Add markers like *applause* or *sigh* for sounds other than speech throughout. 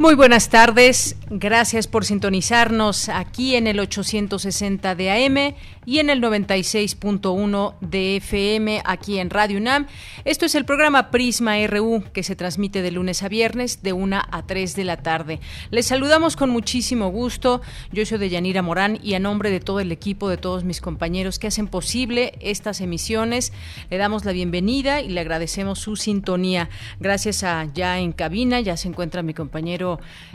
Muy buenas tardes, gracias por sintonizarnos aquí en el 860 de AM y en el 96.1 de FM aquí en Radio UNAM. Esto es el programa Prisma RU que se transmite de lunes a viernes de 1 a 3 de la tarde. Les saludamos con muchísimo gusto. Yo soy de Yanira Morán y a nombre de todo el equipo, de todos mis compañeros que hacen posible estas emisiones, le damos la bienvenida y le agradecemos su sintonía. Gracias a ya en cabina, ya se encuentra mi compañero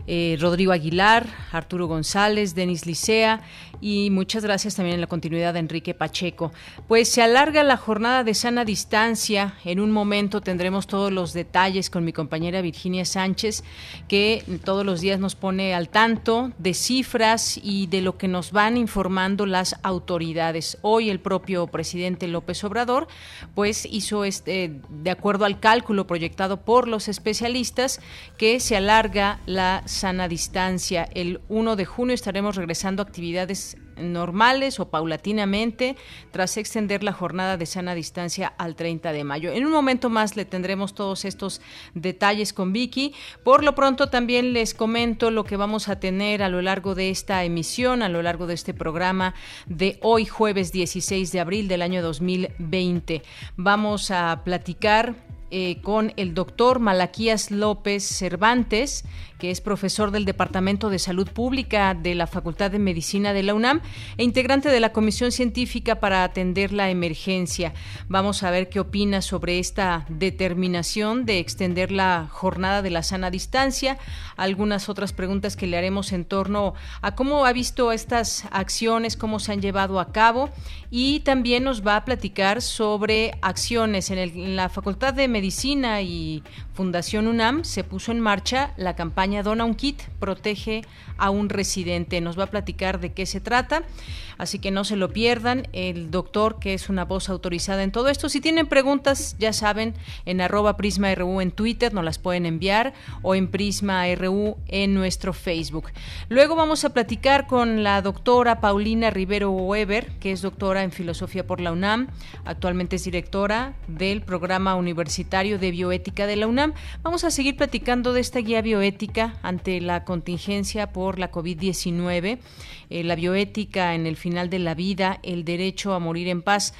eh, Rodrigo Aguilar, Arturo González, Denis Licea y muchas gracias también en la continuidad de Enrique Pacheco. Pues se alarga la jornada de sana distancia. En un momento tendremos todos los detalles con mi compañera Virginia Sánchez, que todos los días nos pone al tanto de cifras y de lo que nos van informando las autoridades. Hoy el propio presidente López Obrador pues hizo este de acuerdo al cálculo proyectado por los especialistas que se alarga la sana distancia. El 1 de junio estaremos regresando a actividades normales o paulatinamente tras extender la jornada de sana distancia al 30 de mayo. En un momento más le tendremos todos estos detalles con Vicky. Por lo pronto también les comento lo que vamos a tener a lo largo de esta emisión, a lo largo de este programa de hoy jueves 16 de abril del año 2020. Vamos a platicar eh, con el doctor Malaquías López Cervantes, es profesor del Departamento de Salud Pública de la Facultad de Medicina de la UNAM e integrante de la Comisión Científica para atender la emergencia. Vamos a ver qué opina sobre esta determinación de extender la jornada de la sana distancia, algunas otras preguntas que le haremos en torno a cómo ha visto estas acciones, cómo se han llevado a cabo. Y también nos va a platicar sobre acciones. En, en la Facultad de Medicina y Fundación UNAM se puso en marcha la campaña Dona un Kit, protege a un residente. Nos va a platicar de qué se trata, así que no se lo pierdan. El doctor, que es una voz autorizada en todo esto. Si tienen preguntas, ya saben, en arroba Prisma RU en Twitter nos las pueden enviar o en Prisma RU en nuestro Facebook. Luego vamos a platicar con la doctora Paulina Rivero Weber, que es doctora en Filosofía por la UNAM. Actualmente es directora del Programa Universitario de Bioética de la UNAM Vamos a seguir platicando de esta guía bioética ante la contingencia por la COVID-19, eh, la bioética en el final de la vida, el derecho a morir en paz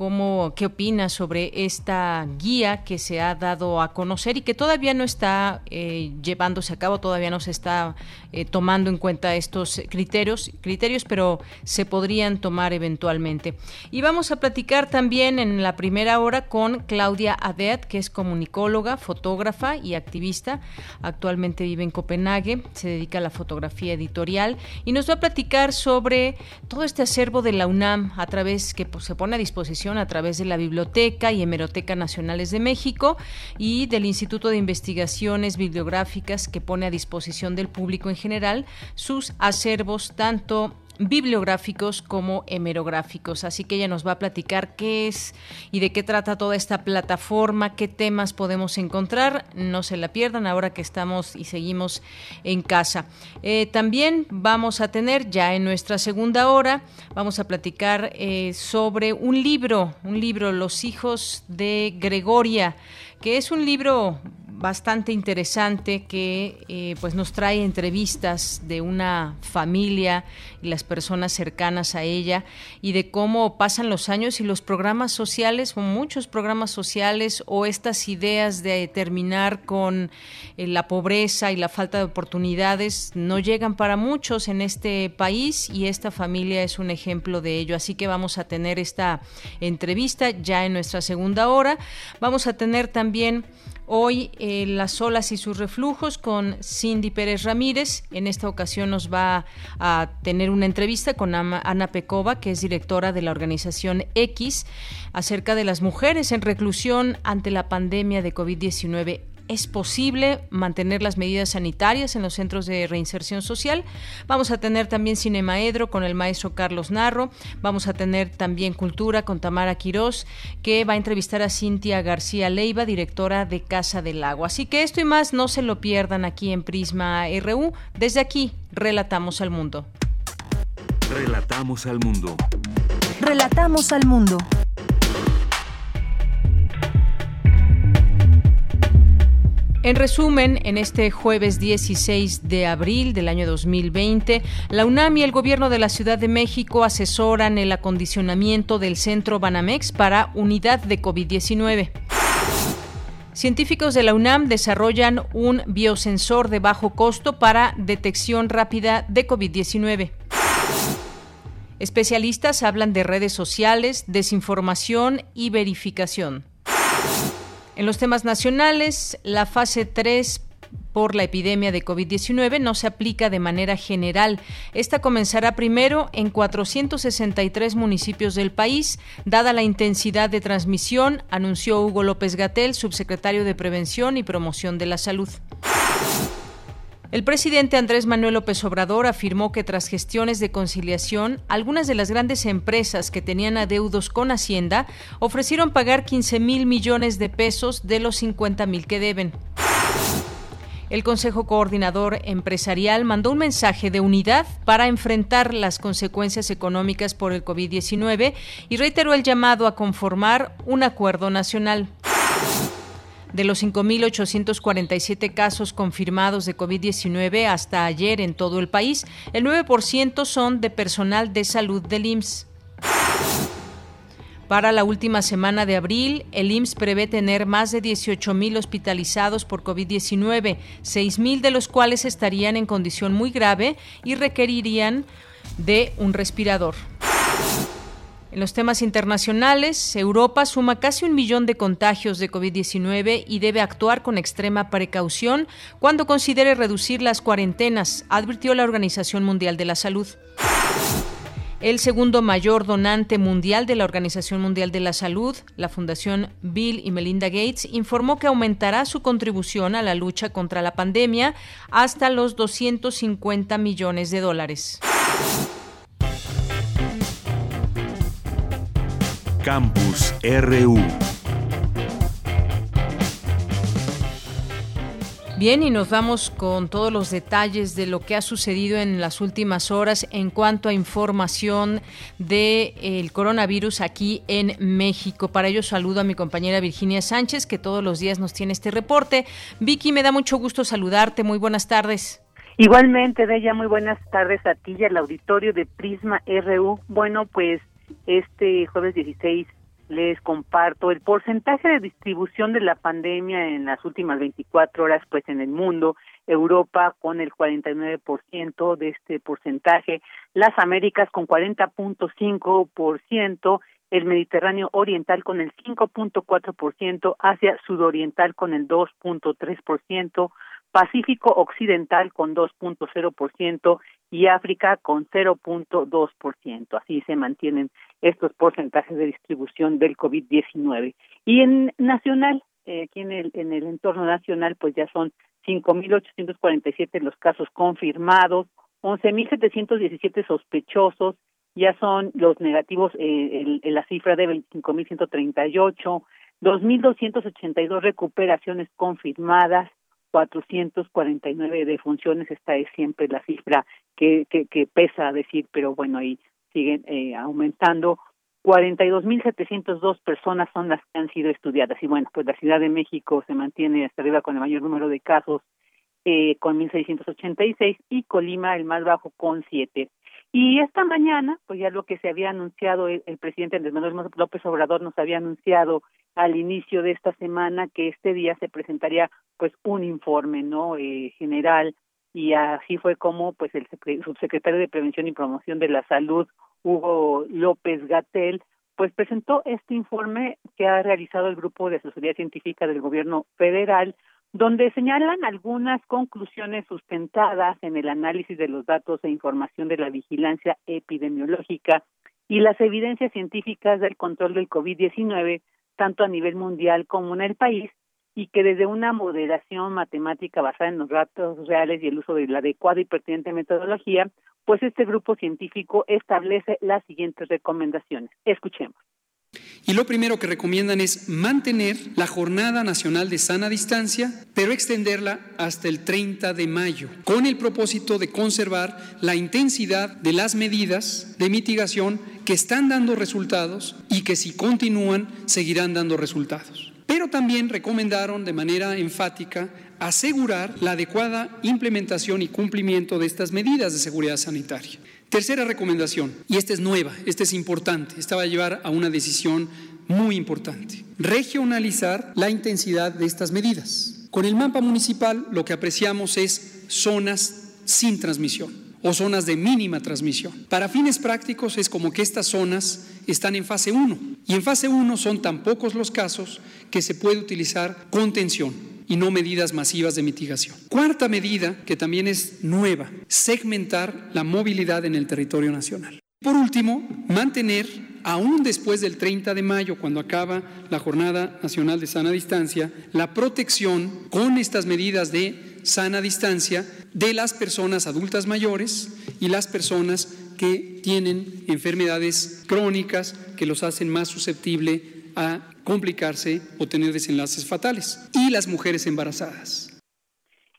cómo, qué opina sobre esta guía que se ha dado a conocer y que todavía no está eh, llevándose a cabo, todavía no se está eh, tomando en cuenta estos criterios, criterios, pero se podrían tomar eventualmente. Y vamos a platicar también en la primera hora con Claudia Adet, que es comunicóloga, fotógrafa y activista. Actualmente vive en Copenhague, se dedica a la fotografía editorial y nos va a platicar sobre todo este acervo de la UNAM a través que pues, se pone a disposición a través de la Biblioteca y Hemeroteca Nacionales de México y del Instituto de Investigaciones Bibliográficas que pone a disposición del público en general sus acervos tanto bibliográficos como hemerográficos. Así que ella nos va a platicar qué es y de qué trata toda esta plataforma, qué temas podemos encontrar. No se la pierdan ahora que estamos y seguimos en casa. Eh, también vamos a tener ya en nuestra segunda hora, vamos a platicar eh, sobre un libro, un libro, Los hijos de Gregoria que es un libro bastante interesante que eh, pues nos trae entrevistas de una familia y las personas cercanas a ella y de cómo pasan los años y los programas sociales o muchos programas sociales o estas ideas de terminar con eh, la pobreza y la falta de oportunidades no llegan para muchos en este país y esta familia es un ejemplo de ello. Así que vamos a tener esta entrevista ya en nuestra segunda hora. Vamos a tener también hoy eh, Las olas y sus reflujos con Cindy Pérez Ramírez. En esta ocasión nos va a tener una entrevista con Ana Pecova, que es directora de la organización X, acerca de las mujeres en reclusión ante la pandemia de COVID-19 es posible mantener las medidas sanitarias en los centros de reinserción social. Vamos a tener también Cinemaedro con el maestro Carlos Narro. Vamos a tener también Cultura con Tamara Quirós, que va a entrevistar a Cintia García Leiva, directora de Casa del Agua. Así que esto y más no se lo pierdan aquí en Prisma RU. Desde aquí, relatamos al mundo. Relatamos al mundo. Relatamos al mundo. En resumen, en este jueves 16 de abril del año 2020, la UNAM y el Gobierno de la Ciudad de México asesoran el acondicionamiento del centro Banamex para unidad de COVID-19. Científicos de la UNAM desarrollan un biosensor de bajo costo para detección rápida de COVID-19. Especialistas hablan de redes sociales, desinformación y verificación. En los temas nacionales, la fase 3 por la epidemia de COVID-19 no se aplica de manera general. Esta comenzará primero en 463 municipios del país. Dada la intensidad de transmisión, anunció Hugo López Gatel, subsecretario de Prevención y Promoción de la Salud. El presidente Andrés Manuel López Obrador afirmó que tras gestiones de conciliación, algunas de las grandes empresas que tenían adeudos con Hacienda ofrecieron pagar 15 mil millones de pesos de los 50 mil que deben. El Consejo Coordinador Empresarial mandó un mensaje de unidad para enfrentar las consecuencias económicas por el COVID-19 y reiteró el llamado a conformar un acuerdo nacional. De los 5.847 casos confirmados de COVID-19 hasta ayer en todo el país, el 9% son de personal de salud del IMSS. Para la última semana de abril, el IMSS prevé tener más de 18.000 hospitalizados por COVID-19, 6.000 de los cuales estarían en condición muy grave y requerirían de un respirador. En los temas internacionales, Europa suma casi un millón de contagios de COVID-19 y debe actuar con extrema precaución cuando considere reducir las cuarentenas, advirtió la Organización Mundial de la Salud. El segundo mayor donante mundial de la Organización Mundial de la Salud, la Fundación Bill y Melinda Gates, informó que aumentará su contribución a la lucha contra la pandemia hasta los 250 millones de dólares. Campus RU. Bien, y nos vamos con todos los detalles de lo que ha sucedido en las últimas horas en cuanto a información del coronavirus aquí en México. Para ello saludo a mi compañera Virginia Sánchez, que todos los días nos tiene este reporte. Vicky, me da mucho gusto saludarte. Muy buenas tardes. Igualmente, Bella, muy buenas tardes a ti y al auditorio de Prisma RU. Bueno, pues este jueves 16 les comparto el porcentaje de distribución de la pandemia en las últimas 24 horas pues en el mundo, Europa con el 49% de este porcentaje, las Américas con 40.5%, el Mediterráneo Oriental con el 5.4%, Asia Sudoriental con el 2.3%, Pacífico Occidental con 2.0% y África con 0.2%. Así se mantienen estos porcentajes de distribución del COVID-19. Y en nacional, eh, aquí en el, en el entorno nacional, pues ya son 5.847 los casos confirmados, 11.717 sospechosos, ya son los negativos, eh, el, la cifra de 25.138, 2.282 recuperaciones confirmadas, 449 defunciones, esta es siempre la cifra que, que, que pesa decir, pero bueno, ahí siguen eh, aumentando. 42.702 personas son las que han sido estudiadas. Y bueno, pues la Ciudad de México se mantiene hasta arriba con el mayor número de casos, eh, con 1.686, y Colima el más bajo con 7. Y esta mañana, pues ya lo que se había anunciado, el, presidente Andrés Manuel López Obrador nos había anunciado al inicio de esta semana que este día se presentaría pues un informe no eh, general y así fue como pues el subsecretario de Prevención y Promoción de la Salud Hugo López Gatel pues presentó este informe que ha realizado el grupo de asesoría científica del gobierno federal donde señalan algunas conclusiones sustentadas en el análisis de los datos e información de la vigilancia epidemiológica y las evidencias científicas del control del COVID-19, tanto a nivel mundial como en el país, y que desde una moderación matemática basada en los datos reales y el uso de la adecuada y pertinente metodología, pues este grupo científico establece las siguientes recomendaciones. Escuchemos. Y lo primero que recomiendan es mantener la Jornada Nacional de Sana Distancia, pero extenderla hasta el 30 de mayo, con el propósito de conservar la intensidad de las medidas de mitigación que están dando resultados y que si continúan seguirán dando resultados. Pero también recomendaron de manera enfática asegurar la adecuada implementación y cumplimiento de estas medidas de seguridad sanitaria. Tercera recomendación, y esta es nueva, esta es importante, esta va a llevar a una decisión muy importante. Regionalizar la intensidad de estas medidas. Con el mapa municipal lo que apreciamos es zonas sin transmisión o zonas de mínima transmisión. Para fines prácticos es como que estas zonas están en fase 1 y en fase 1 son tan pocos los casos que se puede utilizar contención y no medidas masivas de mitigación. Cuarta medida, que también es nueva, segmentar la movilidad en el territorio nacional. Por último, mantener, aún después del 30 de mayo, cuando acaba la Jornada Nacional de Sana Distancia, la protección con estas medidas de sana distancia de las personas adultas mayores y las personas que tienen enfermedades crónicas que los hacen más susceptibles a complicarse o tener desenlaces fatales, y las mujeres embarazadas.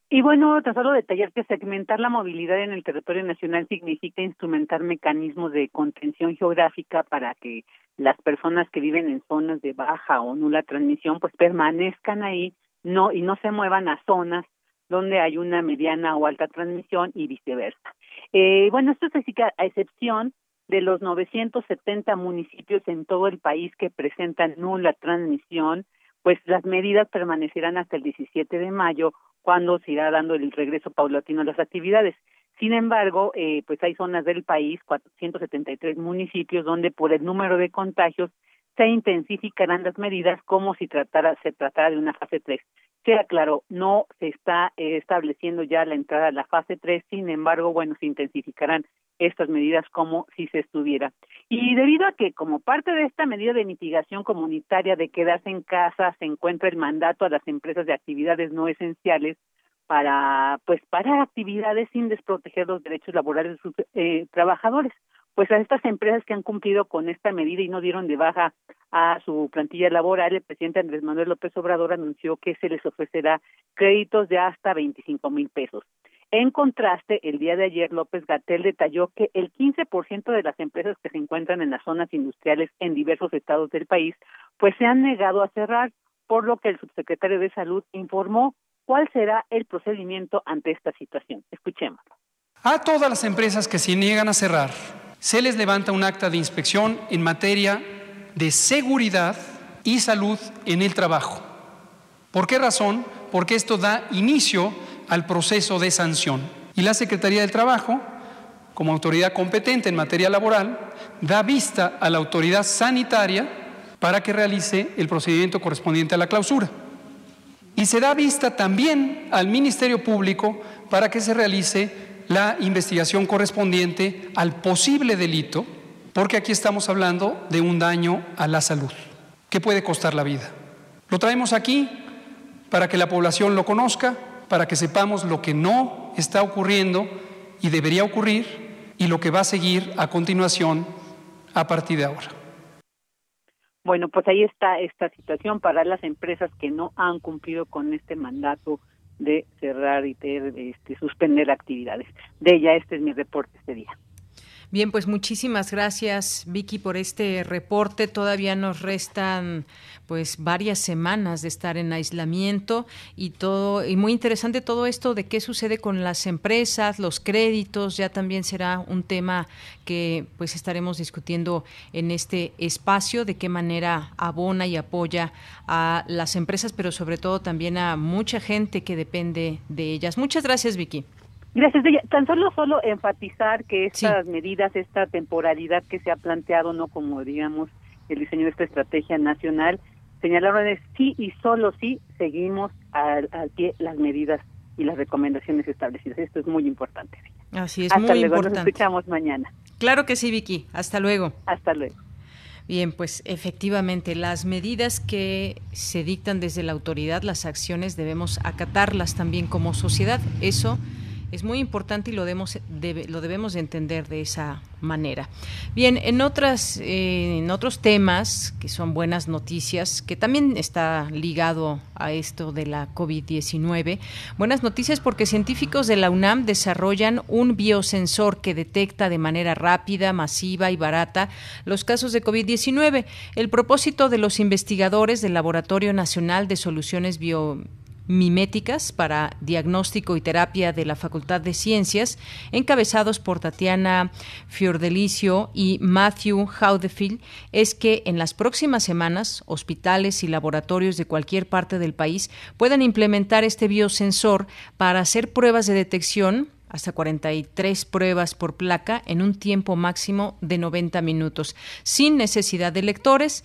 Y bueno, tan solo detallar que segmentar la movilidad en el territorio nacional significa instrumentar mecanismos de contención geográfica para que las personas que viven en zonas de baja o nula transmisión pues permanezcan ahí no y no se muevan a zonas donde hay una mediana o alta transmisión y viceversa. Eh, bueno, esto que a excepción de los 970 municipios en todo el país que presentan nula transmisión, pues las medidas permanecerán hasta el 17 de mayo, cuando se irá dando el regreso paulatino a las actividades. Sin embargo, eh, pues hay zonas del país, 473 municipios, donde por el número de contagios se intensificarán las medidas como si tratara, se tratara de una fase 3. Sea claro, no se está eh, estableciendo ya la entrada a la fase 3, sin embargo, bueno, se intensificarán estas medidas como si se estuviera. Y debido a que como parte de esta medida de mitigación comunitaria de quedarse en casa se encuentra el mandato a las empresas de actividades no esenciales para pues para actividades sin desproteger los derechos laborales de sus eh, trabajadores. Pues a estas empresas que han cumplido con esta medida y no dieron de baja a su plantilla laboral, el presidente Andrés Manuel López Obrador anunció que se les ofrecerá créditos de hasta 25 mil pesos. En contraste, el día de ayer López Gatel detalló que el 15% de las empresas que se encuentran en las zonas industriales en diversos estados del país, pues se han negado a cerrar, por lo que el subsecretario de Salud informó cuál será el procedimiento ante esta situación. Escuchemos. A todas las empresas que se niegan a cerrar, se les levanta un acta de inspección en materia de seguridad y salud en el trabajo. ¿Por qué razón? Porque esto da inicio al proceso de sanción. Y la Secretaría del Trabajo, como autoridad competente en materia laboral, da vista a la autoridad sanitaria para que realice el procedimiento correspondiente a la clausura. Y se da vista también al Ministerio Público para que se realice la investigación correspondiente al posible delito, porque aquí estamos hablando de un daño a la salud, que puede costar la vida. Lo traemos aquí para que la población lo conozca, para que sepamos lo que no está ocurriendo y debería ocurrir y lo que va a seguir a continuación a partir de ahora. Bueno, pues ahí está esta situación para las empresas que no han cumplido con este mandato de cerrar y de, este, suspender actividades. De ella, este es mi reporte este día. Bien, pues muchísimas gracias Vicky por este reporte. Todavía nos restan pues varias semanas de estar en aislamiento y todo y muy interesante todo esto de qué sucede con las empresas, los créditos, ya también será un tema que pues estaremos discutiendo en este espacio de qué manera abona y apoya a las empresas, pero sobre todo también a mucha gente que depende de ellas. Muchas gracias, Vicky. Gracias. Tan solo solo enfatizar que estas medidas, esta temporalidad que se ha planteado, no como digamos el diseño de esta estrategia nacional, señalaron es sí y solo sí seguimos al, pie las medidas y las recomendaciones establecidas. Esto es muy importante. Así es, Hasta muy luego, importante. Nos escuchamos mañana. Claro que sí, Vicky. Hasta luego. Hasta luego. Bien, pues efectivamente, las medidas que se dictan desde la autoridad, las acciones, debemos acatarlas también como sociedad. Eso es muy importante y lo debemos, lo debemos entender de esa manera. Bien, en, otras, eh, en otros temas que son buenas noticias, que también está ligado a esto de la COVID-19, buenas noticias porque científicos de la UNAM desarrollan un biosensor que detecta de manera rápida, masiva y barata los casos de COVID-19. El propósito de los investigadores del Laboratorio Nacional de Soluciones Bio miméticas para diagnóstico y terapia de la Facultad de Ciencias, encabezados por Tatiana Fiordelicio y Matthew Haudefield, es que en las próximas semanas hospitales y laboratorios de cualquier parte del país puedan implementar este biosensor para hacer pruebas de detección hasta 43 pruebas por placa en un tiempo máximo de 90 minutos, sin necesidad de lectores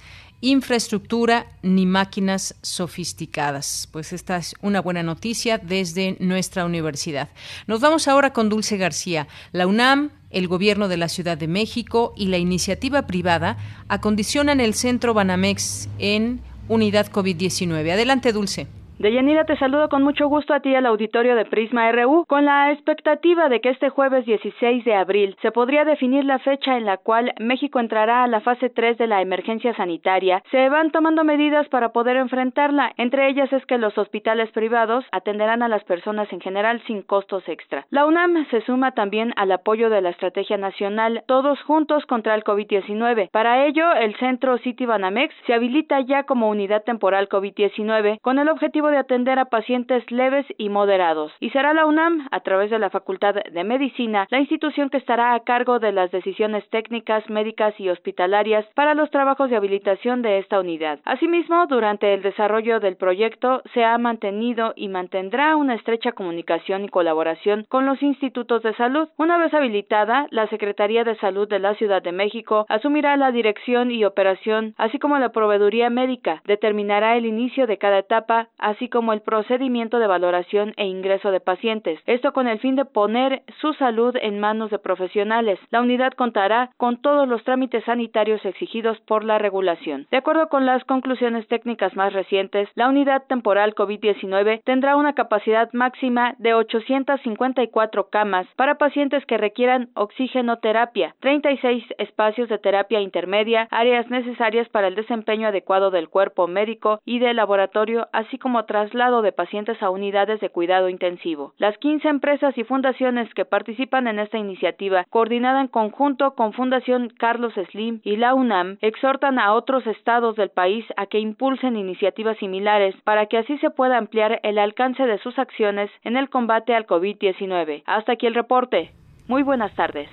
infraestructura ni máquinas sofisticadas. Pues esta es una buena noticia desde nuestra universidad. Nos vamos ahora con Dulce García. La UNAM, el Gobierno de la Ciudad de México y la iniciativa privada acondicionan el Centro Banamex en unidad COVID-19. Adelante, Dulce. Deyanira, te saludo con mucho gusto a ti al auditorio de Prisma RU, con la expectativa de que este jueves 16 de abril se podría definir la fecha en la cual México entrará a la fase 3 de la emergencia sanitaria. Se van tomando medidas para poder enfrentarla. Entre ellas es que los hospitales privados atenderán a las personas en general sin costos extra. La UNAM se suma también al apoyo de la Estrategia Nacional Todos Juntos contra el COVID-19. Para ello, el centro City Banamex se habilita ya como unidad temporal COVID-19 con el objetivo de atender a pacientes leves y moderados. Y será la UNAM, a través de la Facultad de Medicina, la institución que estará a cargo de las decisiones técnicas, médicas y hospitalarias para los trabajos de habilitación de esta unidad. Asimismo, durante el desarrollo del proyecto se ha mantenido y mantendrá una estrecha comunicación y colaboración con los institutos de salud. Una vez habilitada, la Secretaría de Salud de la Ciudad de México asumirá la dirección y operación, así como la proveeduría médica, determinará el inicio de cada etapa, como el procedimiento de valoración e ingreso de pacientes. Esto con el fin de poner su salud en manos de profesionales. La unidad contará con todos los trámites sanitarios exigidos por la regulación. De acuerdo con las conclusiones técnicas más recientes, la unidad temporal COVID-19 tendrá una capacidad máxima de 854 camas para pacientes que requieran oxigenoterapia, 36 espacios de terapia intermedia, áreas necesarias para el desempeño adecuado del cuerpo médico y del laboratorio, así como traslado de pacientes a unidades de cuidado intensivo. Las 15 empresas y fundaciones que participan en esta iniciativa, coordinada en conjunto con Fundación Carlos Slim y la UNAM, exhortan a otros estados del país a que impulsen iniciativas similares para que así se pueda ampliar el alcance de sus acciones en el combate al COVID-19. Hasta aquí el reporte. Muy buenas tardes.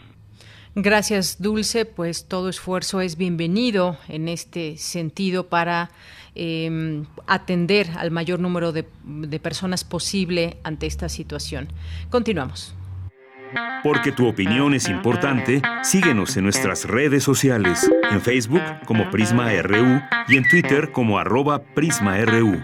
Gracias, Dulce. Pues todo esfuerzo es bienvenido en este sentido para eh, atender al mayor número de, de personas posible ante esta situación. Continuamos. Porque tu opinión es importante, síguenos en nuestras redes sociales, en Facebook como Prisma RU y en Twitter como arroba PrismaRU.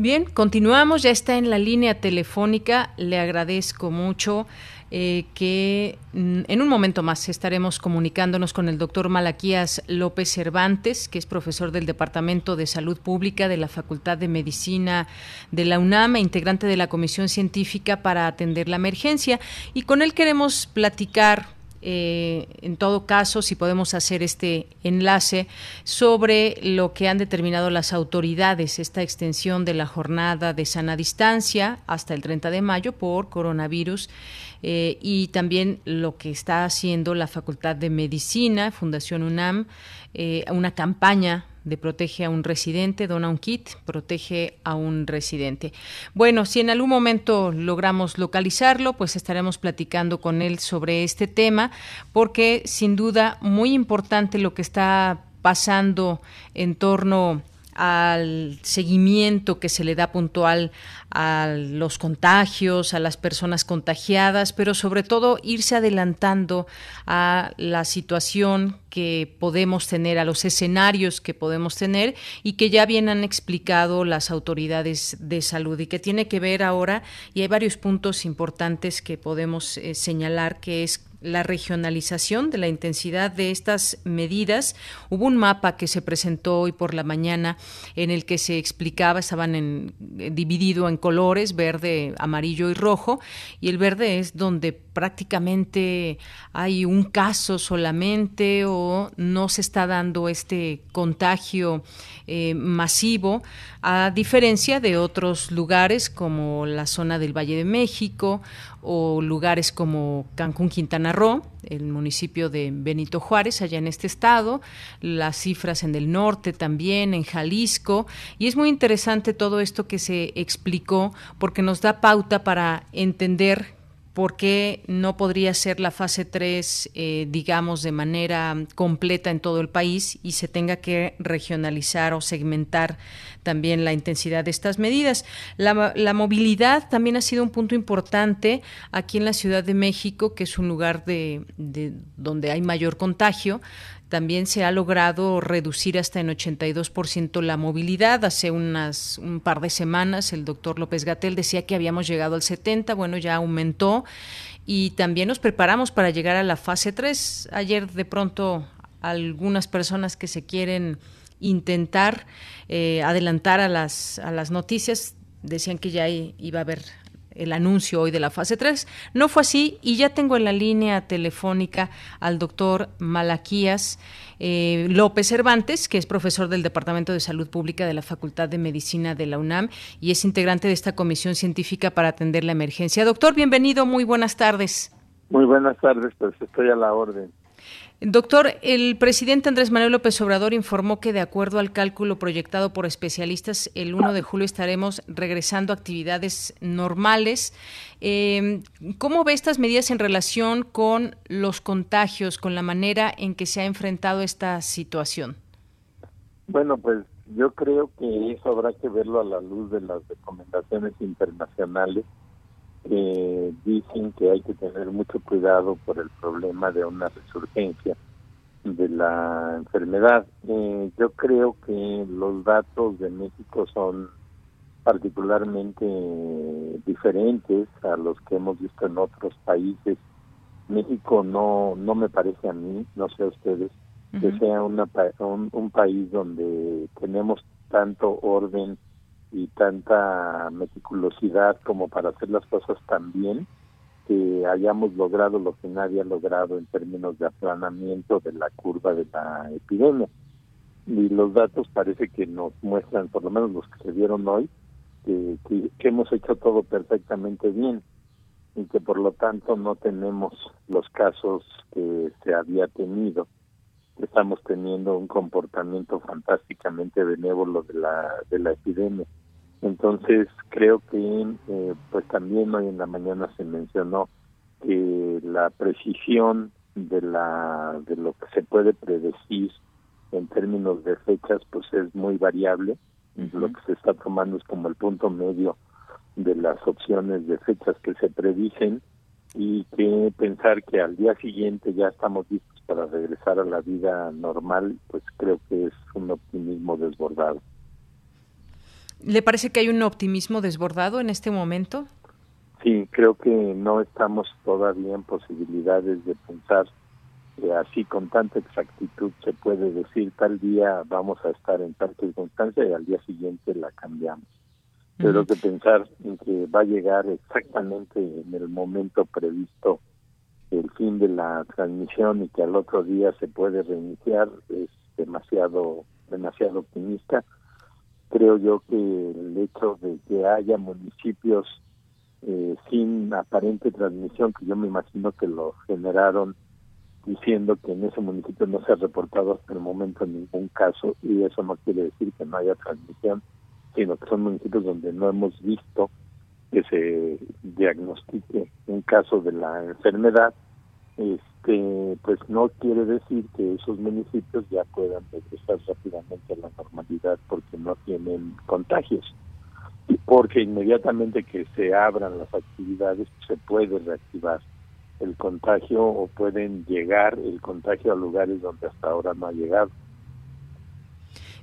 Bien, continuamos, ya está en la línea telefónica. Le agradezco mucho eh, que mm, en un momento más estaremos comunicándonos con el doctor Malaquías López Cervantes, que es profesor del Departamento de Salud Pública de la Facultad de Medicina de la UNAM e integrante de la Comisión Científica para atender la emergencia. Y con él queremos platicar eh, en todo caso, si podemos hacer este enlace sobre lo que han determinado las autoridades, esta extensión de la jornada de sana distancia hasta el 30 de mayo por coronavirus eh, y también lo que está haciendo la Facultad de Medicina, Fundación UNAM, eh, una campaña de protege a un residente, dona un kit, protege a un residente. Bueno, si en algún momento logramos localizarlo, pues estaremos platicando con él sobre este tema, porque sin duda muy importante lo que está pasando en torno al seguimiento que se le da puntual a los contagios, a las personas contagiadas, pero sobre todo irse adelantando a la situación que podemos tener, a los escenarios que podemos tener y que ya bien han explicado las autoridades de salud y que tiene que ver ahora, y hay varios puntos importantes que podemos eh, señalar, que es la regionalización de la intensidad de estas medidas. Hubo un mapa que se presentó hoy por la mañana en el que se explicaba, estaban en, eh, dividido en colores, verde, amarillo y rojo, y el verde es donde prácticamente hay un caso solamente o no se está dando este contagio eh, masivo, a diferencia de otros lugares como la zona del Valle de México o lugares como Cancún, Quintana Roo, el municipio de Benito Juárez, allá en este estado, las cifras en el norte también, en Jalisco, y es muy interesante todo esto que se explicó porque nos da pauta para entender por qué no podría ser la fase 3, eh, digamos, de manera completa en todo el país y se tenga que regionalizar o segmentar también la intensidad de estas medidas. La, la, movilidad también ha sido un punto importante aquí en la Ciudad de México, que es un lugar de, de donde hay mayor contagio. También se ha logrado reducir hasta en 82% la movilidad. Hace unas un par de semanas el doctor López Gatel decía que habíamos llegado al 70, bueno, ya aumentó y también nos preparamos para llegar a la fase 3. Ayer de pronto algunas personas que se quieren intentar eh, adelantar a las, a las noticias decían que ya iba a haber el anuncio hoy de la fase 3. No fue así y ya tengo en la línea telefónica al doctor Malaquías eh, López Cervantes, que es profesor del Departamento de Salud Pública de la Facultad de Medicina de la UNAM y es integrante de esta comisión científica para atender la emergencia. Doctor, bienvenido, muy buenas tardes. Muy buenas tardes, pues estoy a la orden. Doctor, el presidente Andrés Manuel López Obrador informó que de acuerdo al cálculo proyectado por especialistas, el 1 de julio estaremos regresando a actividades normales. Eh, ¿Cómo ve estas medidas en relación con los contagios, con la manera en que se ha enfrentado esta situación? Bueno, pues yo creo que eso habrá que verlo a la luz de las recomendaciones internacionales que dicen que hay que tener mucho cuidado por el problema de una resurgencia de la enfermedad. Eh, yo creo que los datos de México son particularmente diferentes a los que hemos visto en otros países. México no no me parece a mí, no sé a ustedes, que sea una, un, un país donde tenemos tanto orden y tanta meticulosidad como para hacer las cosas tan bien que hayamos logrado lo que nadie ha logrado en términos de aplanamiento de la curva de la epidemia. Y los datos parece que nos muestran, por lo menos los que se dieron hoy, que, que, hemos hecho todo perfectamente bien y que por lo tanto no tenemos los casos que se había tenido estamos teniendo un comportamiento fantásticamente benévolo de la de la epidemia. Entonces creo que eh, pues también hoy en la mañana se mencionó que la precisión de la de lo que se puede predecir en términos de fechas pues es muy variable. Lo que se está tomando es como el punto medio de las opciones de fechas que se predicen y que pensar que al día siguiente ya estamos listos para regresar a la vida normal pues creo que es un optimismo desbordado ¿Le parece que hay un optimismo desbordado en este momento? Sí, creo que no estamos todavía en posibilidades de pensar que así con tanta exactitud se puede decir tal día vamos a estar en tal circunstancia y al día siguiente la cambiamos. Pero que pensar en que va a llegar exactamente en el momento previsto el fin de la transmisión y que al otro día se puede reiniciar es demasiado demasiado optimista. Creo yo que el hecho de que haya municipios eh, sin aparente transmisión, que yo me imagino que lo generaron diciendo que en ese municipio no se ha reportado hasta el momento ningún caso, y eso no quiere decir que no haya transmisión, sino que son municipios donde no hemos visto que se diagnostique un caso de la enfermedad, este pues no quiere decir que esos municipios ya puedan regresar rápidamente a la normalidad porque no tienen contagios porque inmediatamente que se abran las actividades se puede reactivar el contagio o pueden llegar el contagio a lugares donde hasta ahora no ha llegado.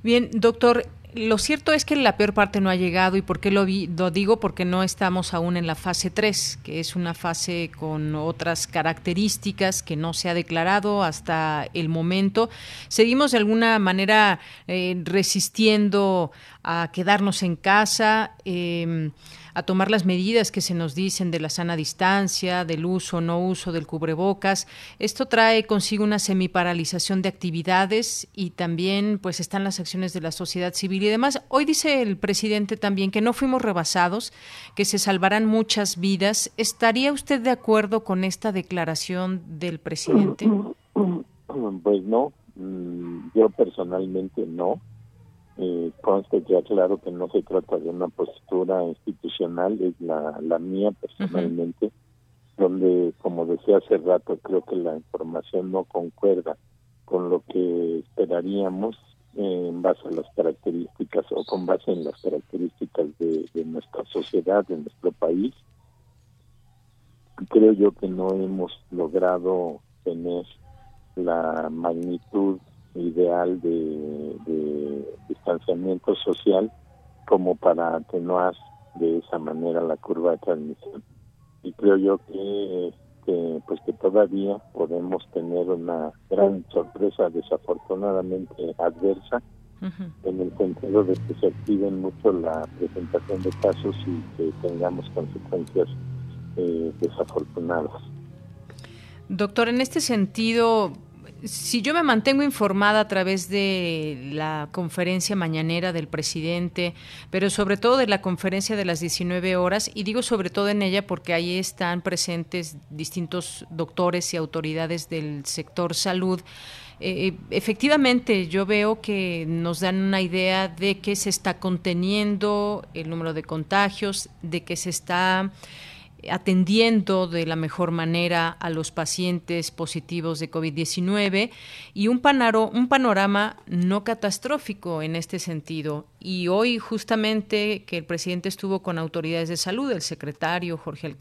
Bien, doctor, lo cierto es que la peor parte no ha llegado y por qué lo, digo porque no estamos aún en la fase 3, que es una fase con otras características que no se ha declarado hasta el momento. Seguimos de alguna manera eh, resistiendo a quedarnos en casa. Eh, a tomar las medidas que se nos dicen de la sana distancia, del uso o no uso del cubrebocas. Esto trae consigo una semiparalización de actividades y también pues están las acciones de la sociedad civil y demás. Hoy dice el presidente también que no fuimos rebasados, que se salvarán muchas vidas. ¿Estaría usted de acuerdo con esta declaración del presidente? *clears throat* Pues no, mm, yo personalmente no eh, conste ya claro que no se trata de una postura institucional, es la, la mía personalmente, donde, como decía hace rato, creo que la información no concuerda con lo que esperaríamos en base a las características o con base en las características de, de nuestra sociedad, de nuestro país. Creo yo que no hemos logrado tener la magnitud ideal de, distanciamiento social como para atenuar de esa manera la curva de transmisión. Y creo yo que, pues que todavía podemos tener una gran sorpresa desafortunadamente adversa en el sentido de que se activen mucho la presentación de casos y que tengamos consecuencias eh, desafortunadas. Doctor, en este sentido, si yo me mantengo informada a través de la conferencia mañanera del presidente, pero sobre todo de la conferencia de las 19 horas, y digo sobre todo en ella porque ahí están presentes distintos doctores y autoridades del sector salud, eh, efectivamente yo veo que nos dan una idea de que se está conteniendo el número de contagios, de que se está atendiendo de la mejor manera a los pacientes positivos de COVID-19 y un, un panorama no catastrófico en este sentido. Y hoy justamente que el presidente estuvo con autoridades de salud, el secretario Jorge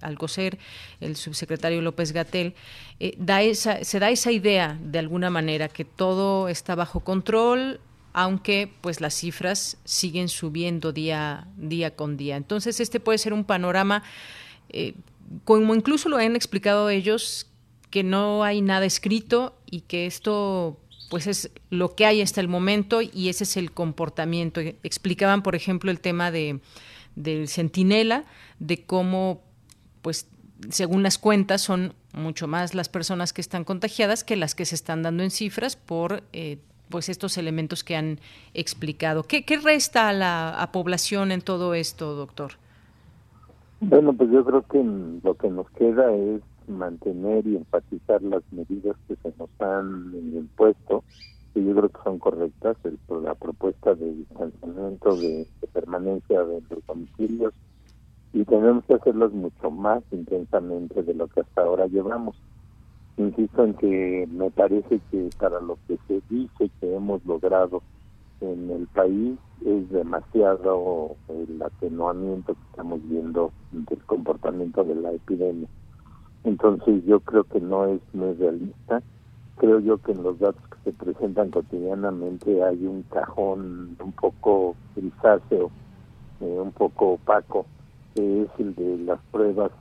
Alcocer, el subsecretario López Gatel, eh, da esa, se da esa idea de alguna manera que todo está bajo control, aunque pues las cifras siguen subiendo día, día con día. Entonces este puede ser un panorama, eh, como incluso lo han explicado ellos, que no hay nada escrito y que esto pues es lo que hay hasta el momento y ese es el comportamiento. Explicaban, por ejemplo, el tema de del centinela, de cómo pues según las cuentas son mucho más las personas que están contagiadas que las que se están dando en cifras por eh, pues estos elementos que han explicado. ¿Qué, resta a la población en todo esto, doctor? Bueno, pues yo creo que lo que nos queda es mantener y enfatizar las medidas que se nos han impuesto, que yo creo que son correctas, la propuesta de distanciamiento, de, de permanencia de los domicilios, y tenemos que hacerlas mucho más intensamente de lo que hasta ahora llevamos insisto en que me parece que para lo que se dice que hemos logrado en el país es demasiado el atenuamiento que estamos viendo del comportamiento de la epidemia. Entonces yo creo que no es, no es realista. Creo yo que en los datos que se presentan cotidianamente hay un cajón un poco grisáceo, eh, un poco opaco, que es el de las pruebas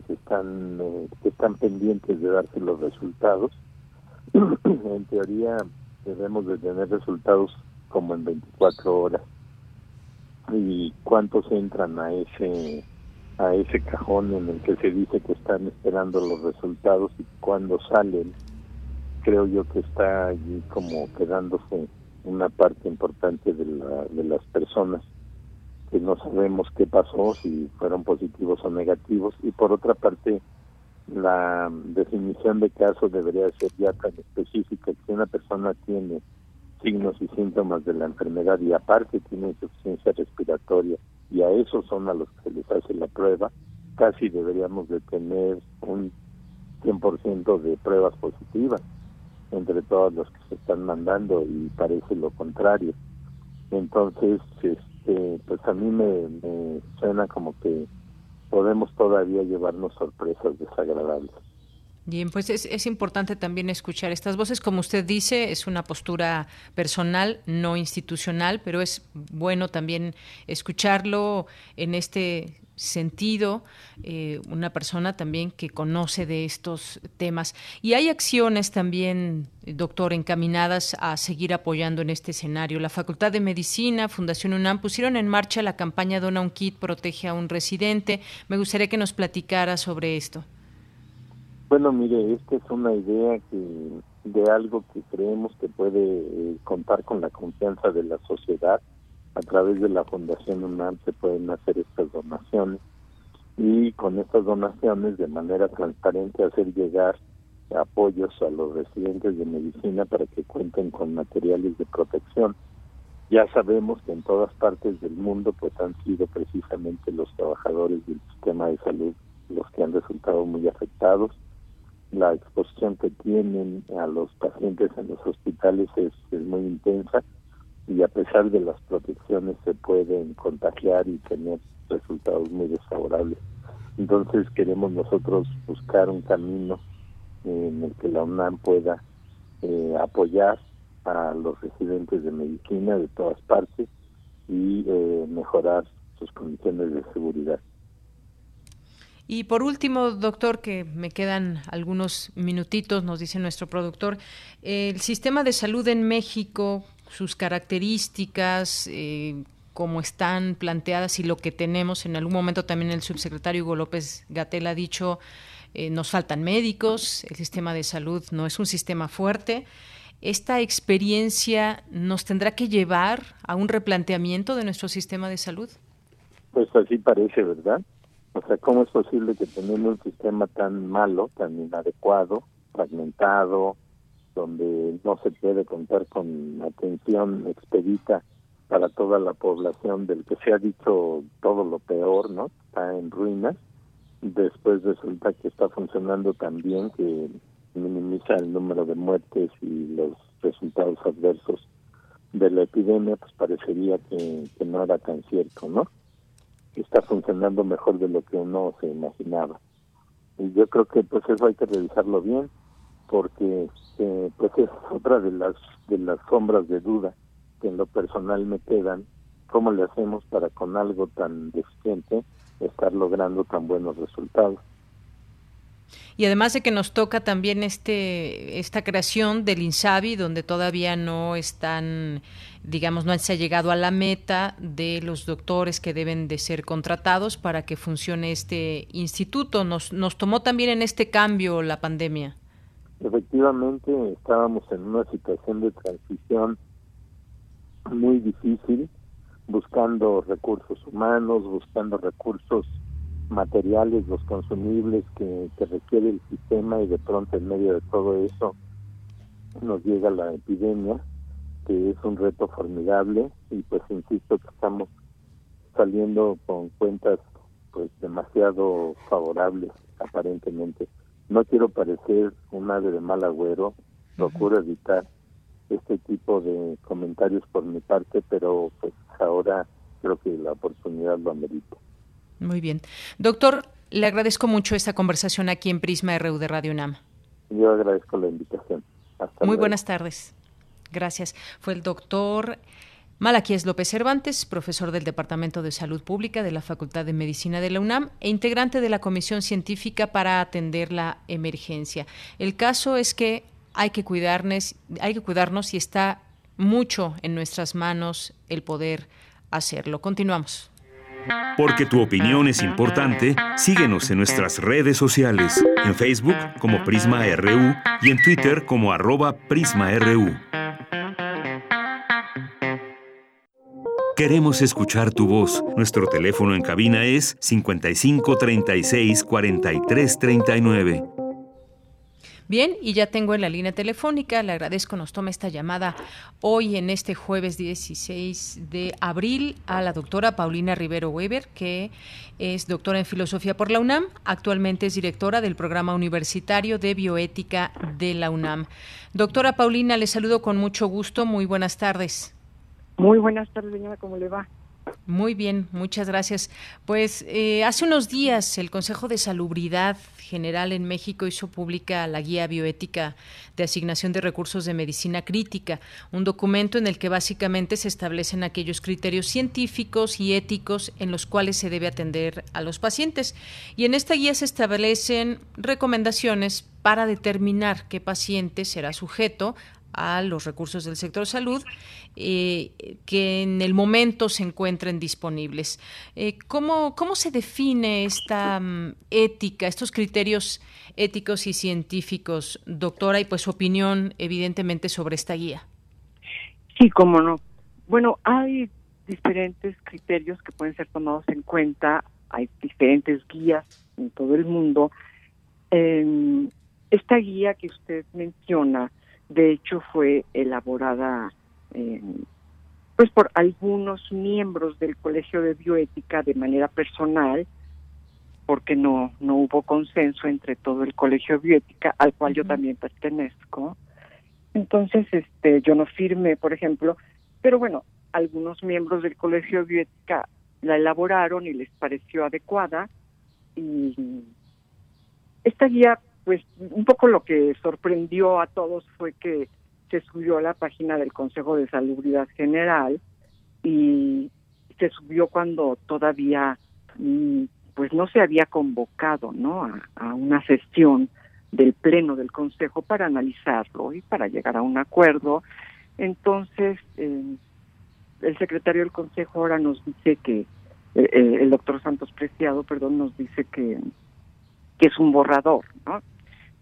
que están eh, están pendientes de darse los resultados. *clears throat* En teoría debemos de tener resultados como en 24 horas. Y cuántos entran a ese a ese cajón en el que se dice que están esperando los resultados y cuándo salen creo yo que está allí como quedándose una parte importante de, la, de las personas que no sabemos qué pasó, si fueron positivos o negativos, y por otra parte, la definición de caso debería ser ya tan específica si una persona tiene signos y síntomas de la enfermedad y aparte tiene insuficiencia respiratoria y a esos son a los que les hace la prueba, casi deberíamos de tener un 100% de pruebas positivas entre todos los que se están mandando y parece lo contrario. Entonces, este, pues a mí me, me suena como que podemos todavía llevarnos sorpresas desagradables. Bien, pues es, es, importante también escuchar estas voces. Como usted dice, es una postura personal, no institucional, pero es bueno también escucharlo en este sentido, eh, una persona también que conoce de estos temas. Y hay acciones también, doctor, encaminadas a seguir apoyando en este escenario. La Facultad de Medicina, Fundación UNAM, pusieron en marcha la campaña Dona un Kit, Protege a un Residente. Me gustaría que nos platicara sobre esto. Bueno, mire, esta es una idea que de algo que creemos que puede eh, contar con la confianza de la sociedad. A través de la Fundación UNAM se pueden hacer estas donaciones y con estas donaciones de manera transparente hacer llegar apoyos a los residentes de medicina para que cuenten con materiales de protección. Ya sabemos que en todas partes del mundo pues han sido precisamente los trabajadores del sistema de salud los que han resultado muy afectados la exposición que tienen a los pacientes en los hospitales es, muy intensa y a pesar de las protecciones se pueden contagiar y tener resultados muy desfavorables. Entonces queremos nosotros buscar un camino en el que la UNAM pueda eh, apoyar a los residentes de medicina de todas partes y eh, mejorar sus condiciones de seguridad. Y por último, doctor, que me quedan algunos minutitos, nos dice nuestro productor, el sistema de salud en México, sus características, eh, cómo están planteadas y lo que tenemos. En algún momento también el subsecretario Hugo López Gatel ha dicho, eh, nos faltan médicos, el sistema de salud no es un sistema fuerte. ¿Esta experiencia nos tendrá que llevar a un replanteamiento de nuestro sistema de salud? Pues así parece, ¿verdad? O sea, ¿cómo es posible que teniendo un sistema tan malo, tan inadecuado, fragmentado, donde no se puede contar con atención expedita para toda la población del que se ha dicho todo lo peor, ¿no? Está en ruinas. Después resulta que está funcionando tan bien que minimiza el número de muertes y los resultados adversos de la epidemia, pues parecería que, que no era tan cierto, ¿no? está funcionando mejor de lo que uno se imaginaba. Y yo creo que pues eso hay que revisarlo bien porque eh, pues es otra de las de las sombras de duda que en lo personal me quedan cómo le hacemos para con algo tan deficiente estar logrando tan buenos resultados. Y además de que nos toca también este esta creación del INSABI, donde todavía no están, digamos, no se ha llegado a la meta de los doctores que deben de ser contratados para que funcione este instituto. Nos, nos tomó también en este cambio la pandemia. Efectivamente, estábamos en una situación de transición muy difícil, buscando recursos humanos, buscando recursos materiales, los consumibles que, requiere el sistema y de pronto en medio de todo eso nos llega la epidemia, que es un reto formidable y pues insisto que estamos saliendo con cuentas pues demasiado favorables aparentemente. No quiero parecer un ave de mal agüero, procuro evitar este tipo de comentarios por mi parte, pero pues ahora creo que la oportunidad lo amerita. Muy bien. Doctor, le agradezco mucho esta conversación aquí en Prisma RU de Radio UNAM. Yo agradezco la invitación. Muy buenas tardes. Gracias. Fue el doctor Malaquías López Cervantes, profesor del Departamento de Salud Pública de la Facultad de Medicina de la UNAM e integrante de la Comisión Científica para atender la emergencia. El caso es que hay que cuidarnos, hay que cuidarnos y está mucho en nuestras manos el poder hacerlo. Continuamos. Porque tu opinión es importante, síguenos en nuestras redes sociales, en Facebook como Prisma RU y en Twitter como arroba PrismaRU. Queremos escuchar tu voz. Nuestro teléfono en cabina es 55 36 43 39. Bien, y ya tengo en la línea telefónica, le agradezco, nos toma esta llamada hoy en este jueves 16 de abril a la doctora Paulina Rivero Weber, que es doctora en filosofía por la UNAM, actualmente es directora del programa universitario de bioética de la UNAM. Doctora Paulina, le saludo con mucho gusto, muy buenas tardes. Muy buenas tardes, señora, ¿cómo le va? Muy bien, muchas gracias. Pues eh, hace unos días el Consejo de Salubridad General en México hizo pública la Guía Bioética de Asignación de Recursos de Medicina Crítica, un documento en el que básicamente se establecen aquellos criterios científicos y éticos en los cuales se debe atender a los pacientes. Y en esta guía se establecen recomendaciones para determinar qué paciente será sujeto a los recursos del sector salud eh, que en el momento se encuentren disponibles. Eh, ¿cómo, ¿Cómo se define esta mm, ética, estos criterios éticos y científicos, doctora, y pues su opinión evidentemente sobre esta guía? Sí, cómo no. Bueno, hay diferentes criterios que pueden ser tomados en cuenta, hay diferentes guías en todo el mundo. esta guía que usted menciona, de hecho, fue elaborada eh, pues por algunos miembros del Colegio de Bioética de manera personal, porque no no hubo consenso entre todo el Colegio de Bioética al cual yo también pertenezco. Entonces, este, yo no firmé, por ejemplo, pero bueno, algunos miembros del Colegio de Bioética la elaboraron y les pareció adecuada y esta guía pues un poco lo que sorprendió a todos fue que se subió a la página del Consejo de Salubridad General y se subió cuando todavía mm, pues no se había convocado no a, una sesión del pleno del consejo para analizarlo y para llegar a un acuerdo. Entonces eh, el secretario del consejo ahora nos dice que eh, eh, el doctor Santos Preciado perdón nos dice que que es un borrador no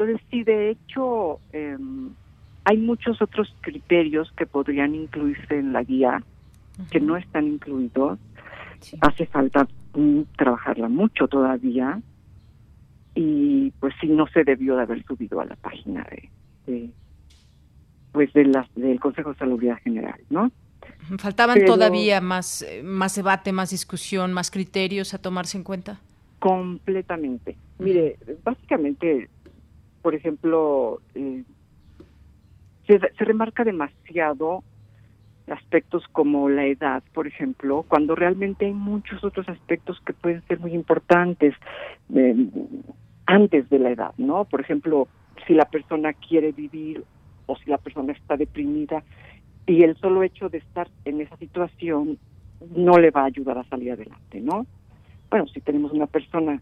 entonces, sí, de hecho, em, hay muchos otros criterios que podrían incluirse en la guía que no están incluidos. Hace falta mm, trabajarla mucho todavía y pues sí no se debió de haber subido a la página de, pues de las del Consejo de Salubridad General, ¿no? Faltaban todavía más eh, más debate, más discusión, más criterios a tomarse en cuenta. Completamente. Mire, básicamente por ejemplo, eh, se, remarca demasiado aspectos como la edad, por ejemplo, cuando realmente hay muchos otros aspectos que pueden ser muy importantes eh, antes de la edad, ¿no? Por ejemplo, si la persona quiere vivir o si la persona está deprimida y el solo hecho de estar en esa situación no le va a ayudar a salir adelante, ¿no? Bueno, si tenemos una persona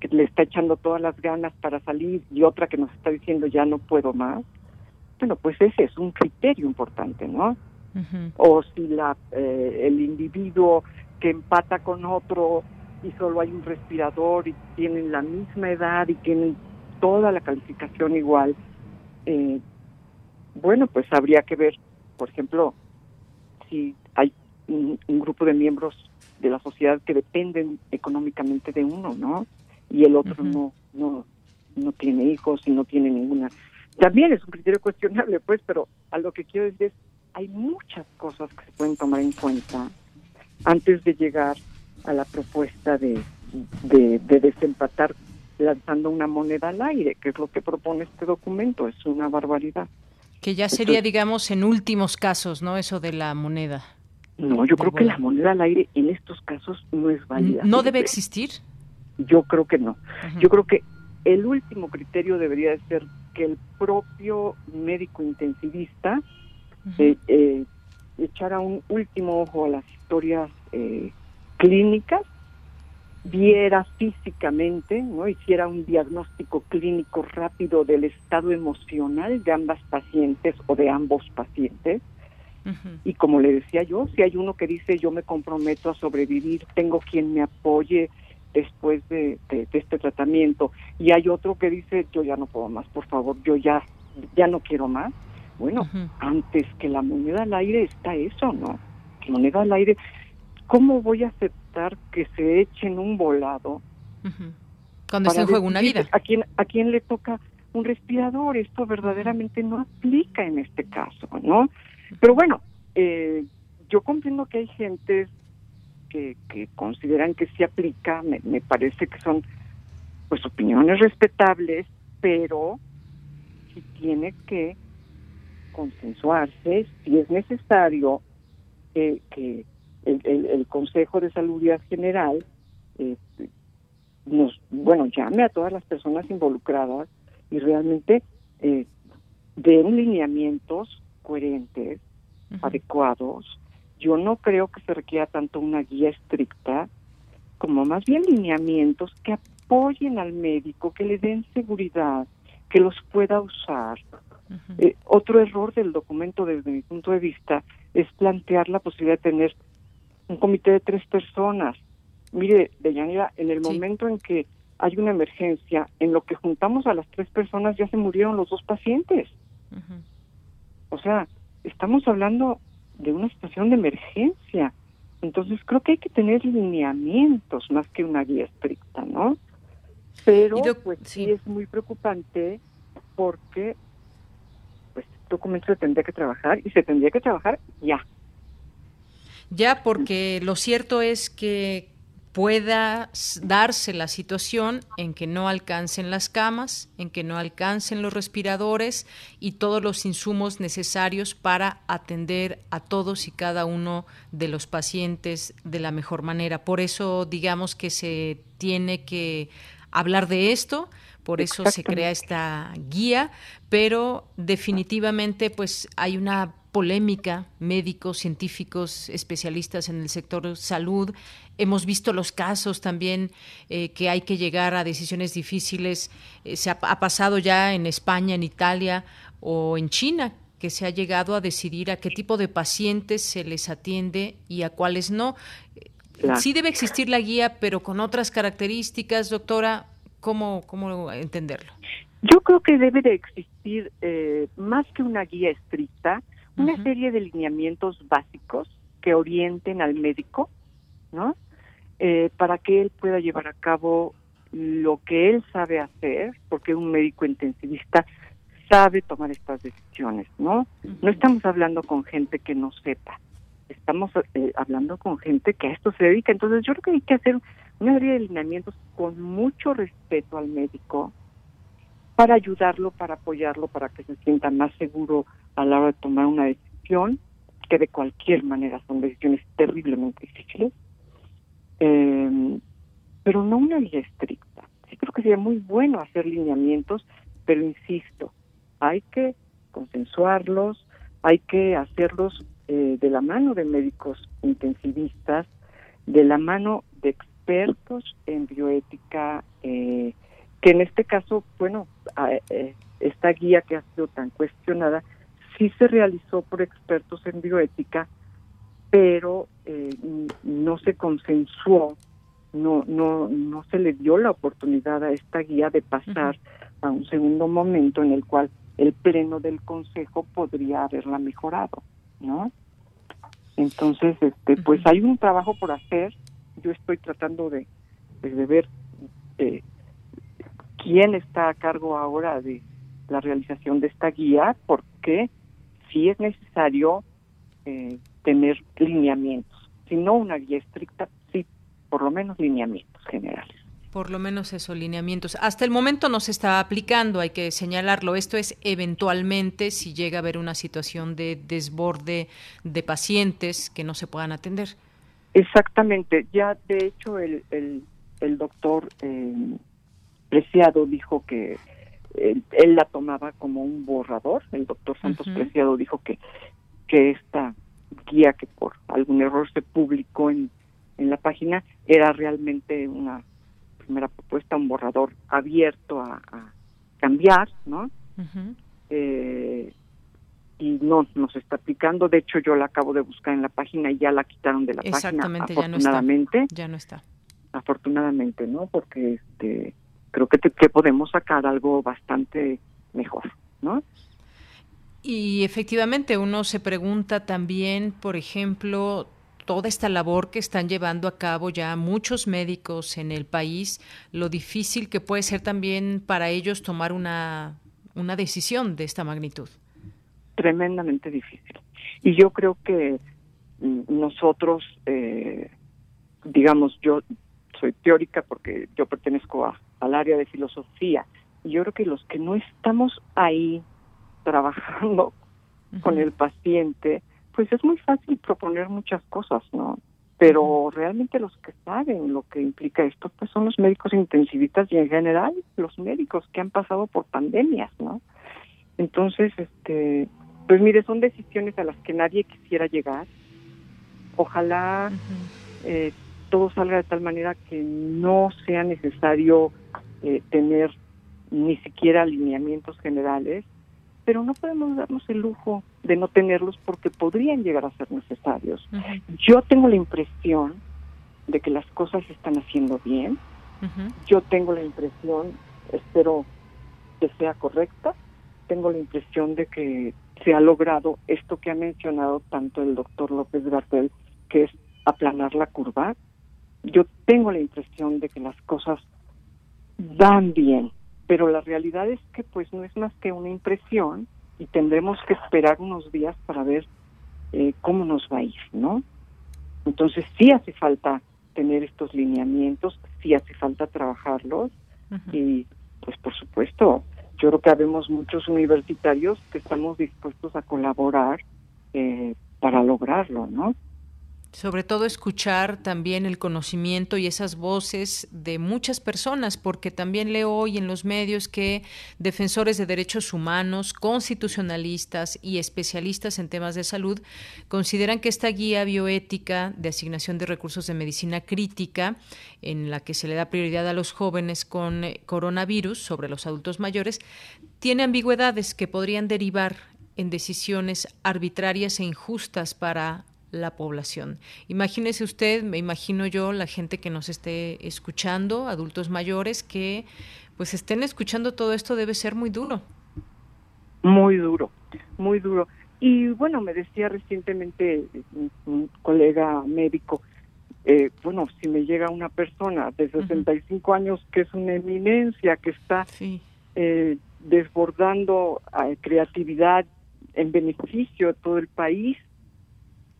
que le está echando todas las ganas para salir y otra que nos está diciendo ya no puedo más, bueno, pues ese es un criterio importante, ¿no? O si la eh, el individuo que empata con otro y solo hay un respirador y tienen la misma edad y tienen toda la calificación igual, eh, bueno, pues habría que ver, por ejemplo, si hay un, un grupo de miembros de la sociedad que dependen económicamente de uno, ¿no? Y el otro no, no, no tiene hijos y no tiene ninguna. También es un criterio cuestionable, pues, pero a lo que quiero decir es, hay muchas cosas que se pueden tomar en cuenta antes de llegar a la propuesta de, de, de desempatar lanzando una moneda al aire, que es lo que propone este documento, es una barbaridad. Que ya sería, digamos, en últimos casos, ¿no? Eso de la moneda. No, yo creo que la moneda al aire en estos casos no es válida. ¿No debe existir? Yo creo que no. Yo creo que el último criterio debería de ser que el propio médico intensivista eh, eh, echara un último ojo a las historias eh, clínicas, viera físicamente, no hiciera un diagnóstico clínico rápido del estado emocional de ambas pacientes o de ambos pacientes. Y como le decía yo, si hay uno que dice yo me comprometo a sobrevivir, tengo quien me apoye, después de, este tratamiento. Y hay otro que dice yo ya no puedo más por favor yo ya ya no quiero más. Bueno antes que la moneda al aire está eso no que moneda al aire cómo voy a aceptar que se echen un volado cuando se juega una vida a quién a quién le toca un respirador. Esto verdaderamente no aplica en este caso, ¿no? Pero bueno, eh, yo comprendo que hay gente que, que consideran que sí aplica, me, me parece que son pues opiniones respetables, pero si tiene que consensuarse, si es necesario que el, el, Consejo de Salud General eh, nos, bueno, llame a todas las personas involucradas y realmente eh, den lineamientos coherentes, adecuados. Yo no creo que se requiera tanto una guía estricta, como más bien lineamientos que apoyen al médico, que le den seguridad, que los pueda usar. Eh, otro error del documento, desde mi punto de vista, es plantear la posibilidad de tener un comité de tres personas. Mire, Deyanira, en el momento en que hay una emergencia, en lo que juntamos a las tres personas ya se murieron los dos pacientes. O sea, estamos hablando de una situación de emergencia. Entonces creo que hay que tener lineamientos más que una guía estricta, ¿no? Pero pues sí. es muy preocupante porque pues el documento se tendría que trabajar y se tendría que trabajar ya. Ya, porque lo cierto es que pueda darse la situación en que no alcancen las camas, en que no alcancen los respiradores y todos los insumos necesarios para atender a todos y cada uno de los pacientes de la mejor manera. Por eso digamos que se tiene que hablar de esto, por eso se crea esta guía, pero definitivamente pues hay una polémica, médicos, científicos, especialistas en el sector salud. Hemos visto los casos también eh, que hay que llegar a decisiones difíciles. Eh, se ha, pasado ya en España, en Italia o en China, que se ha llegado a decidir a qué tipo de pacientes se les atiende y a cuáles no. Sí debe existir la guía, pero con otras características, doctora. ¿Cómo, cómo entenderlo? Yo creo que debe de existir, eh, más que una guía estricta, una serie de lineamientos básicos que orienten al médico, ¿no? Eh, para que él pueda llevar a cabo lo que él sabe hacer, porque un médico intensivista sabe tomar estas decisiones, ¿no? No estamos hablando con gente que no sepa, estamos eh, hablando con gente que a esto se dedica. Entonces yo creo que hay que hacer una serie de lineamientos con mucho respeto al médico para ayudarlo, para apoyarlo, para que se sienta más seguro a la hora de tomar una decisión, que de cualquier manera son decisiones terriblemente difíciles, eh, pero no una guía estricta. Sí creo que sería muy bueno hacer lineamientos, pero insisto, hay que consensuarlos, hay que hacerlos eh, de la mano de médicos intensivistas, de la mano de expertos en bioética, eh, que en este caso, bueno, esta guía que ha sido tan cuestionada, sí se realizó por expertos en bioética, pero eh, no se consensuó, no, no, no se le dio la oportunidad a esta guía de pasar a un segundo momento en el cual el pleno del consejo podría haberla mejorado, ¿no? Entonces, este, pues hay un trabajo por hacer. Yo estoy tratando de, pues, de ver eh, quién está a cargo ahora de la realización de esta guía, porque sí es necesario eh, tener lineamientos, si no una guía estricta, sí, por lo menos lineamientos generales. Por lo menos esos lineamientos. Hasta el momento no se está aplicando, hay que señalarlo. Esto es eventualmente si llega a haber una situación de desborde de pacientes que no se puedan atender. Exactamente. Ya, de hecho, el, el, el doctor eh, Preciado dijo que él, la tomaba como un borrador. El doctor Santos Preciado dijo que, que esta guía que por algún error se publicó en, en la página era realmente una primera propuesta, un borrador abierto a, cambiar, ¿no? eh, y no nos está aplicando. De hecho, yo la acabo de buscar en la página y ya la quitaron de la página. Afortunadamente, ya no está. Afortunadamente, ¿no? Porque este creo que, que podemos sacar algo bastante mejor, ¿no? Y efectivamente uno se pregunta también, por ejemplo, toda esta labor que están llevando a cabo ya muchos médicos en el país, lo difícil que puede ser también para ellos tomar una, una decisión de esta magnitud. Tremendamente difícil. Y yo creo que mm, nosotros, eh, digamos, yo soy teórica porque yo pertenezco a, al área de filosofía, y yo creo que los que no estamos ahí trabajando con el paciente, pues es muy fácil proponer muchas cosas, ¿no? Pero realmente los que saben lo que implica esto, pues son los médicos intensivistas y en general los médicos que han pasado por pandemias, ¿no? Entonces, este, pues mire, son decisiones a las que nadie quisiera llegar. Ojalá eh, todo salga de tal manera que no sea necesario eh, tener ni siquiera alineamientos generales, pero no podemos darnos el lujo de no tenerlos porque podrían llegar a ser necesarios. Yo tengo la impresión de que las cosas se están haciendo bien. Yo tengo la impresión, espero que sea correcta, tengo la impresión de que se ha logrado esto que ha mencionado tanto el doctor López Gartel, que es aplanar la curva. Yo tengo la impresión de que las cosas van bien pero la realidad es que pues no es más que una impresión y tendremos que esperar unos días para ver eh, cómo nos va a ir, ¿no? Entonces sí hace falta tener estos lineamientos, sí hace falta trabajarlos y pues por supuesto, yo creo que habemos muchos universitarios que estamos dispuestos a colaborar eh, para lograrlo, ¿no? Sobre todo escuchar también el conocimiento y esas voces de muchas personas, porque también leo hoy en los medios que defensores de derechos humanos, constitucionalistas y especialistas en temas de salud consideran que esta guía bioética de asignación de recursos de medicina crítica, en la que se le da prioridad a los jóvenes con coronavirus sobre los adultos mayores, tiene ambigüedades que podrían derivar en decisiones arbitrarias e injustas para la población. Imagínese usted, me imagino yo, la gente que nos esté escuchando, adultos mayores, que pues estén escuchando todo esto debe ser muy duro. Muy duro, muy duro. Y bueno, me decía recientemente un colega médico, eh, bueno, si me llega una persona de 65 años que es una eminencia, que está eh, desbordando eh, creatividad en beneficio de todo el país,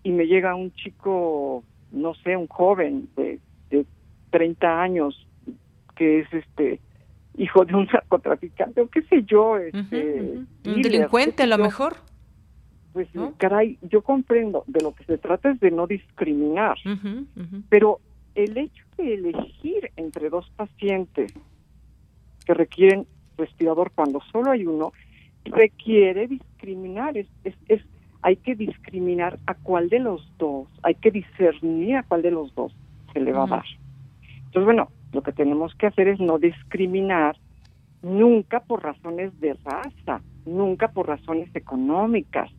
y me llega un chico, no sé, un joven de, de 30 años que es este hijo de un *laughs* narcotraficante o qué sé yo, este, un delincuente a lo mejor. Pues caray, yo comprendo, de lo que se trata es de no discriminar, pero el hecho de elegir entre dos pacientes que requieren respirador cuando solo hay uno, requiere discriminar, es, es, es hay que discriminar a cuál de los dos, hay que discernir a cuál de los dos se le va a dar. Entonces, bueno, lo que tenemos que hacer es no discriminar nunca por razones de raza, nunca por razones económicas,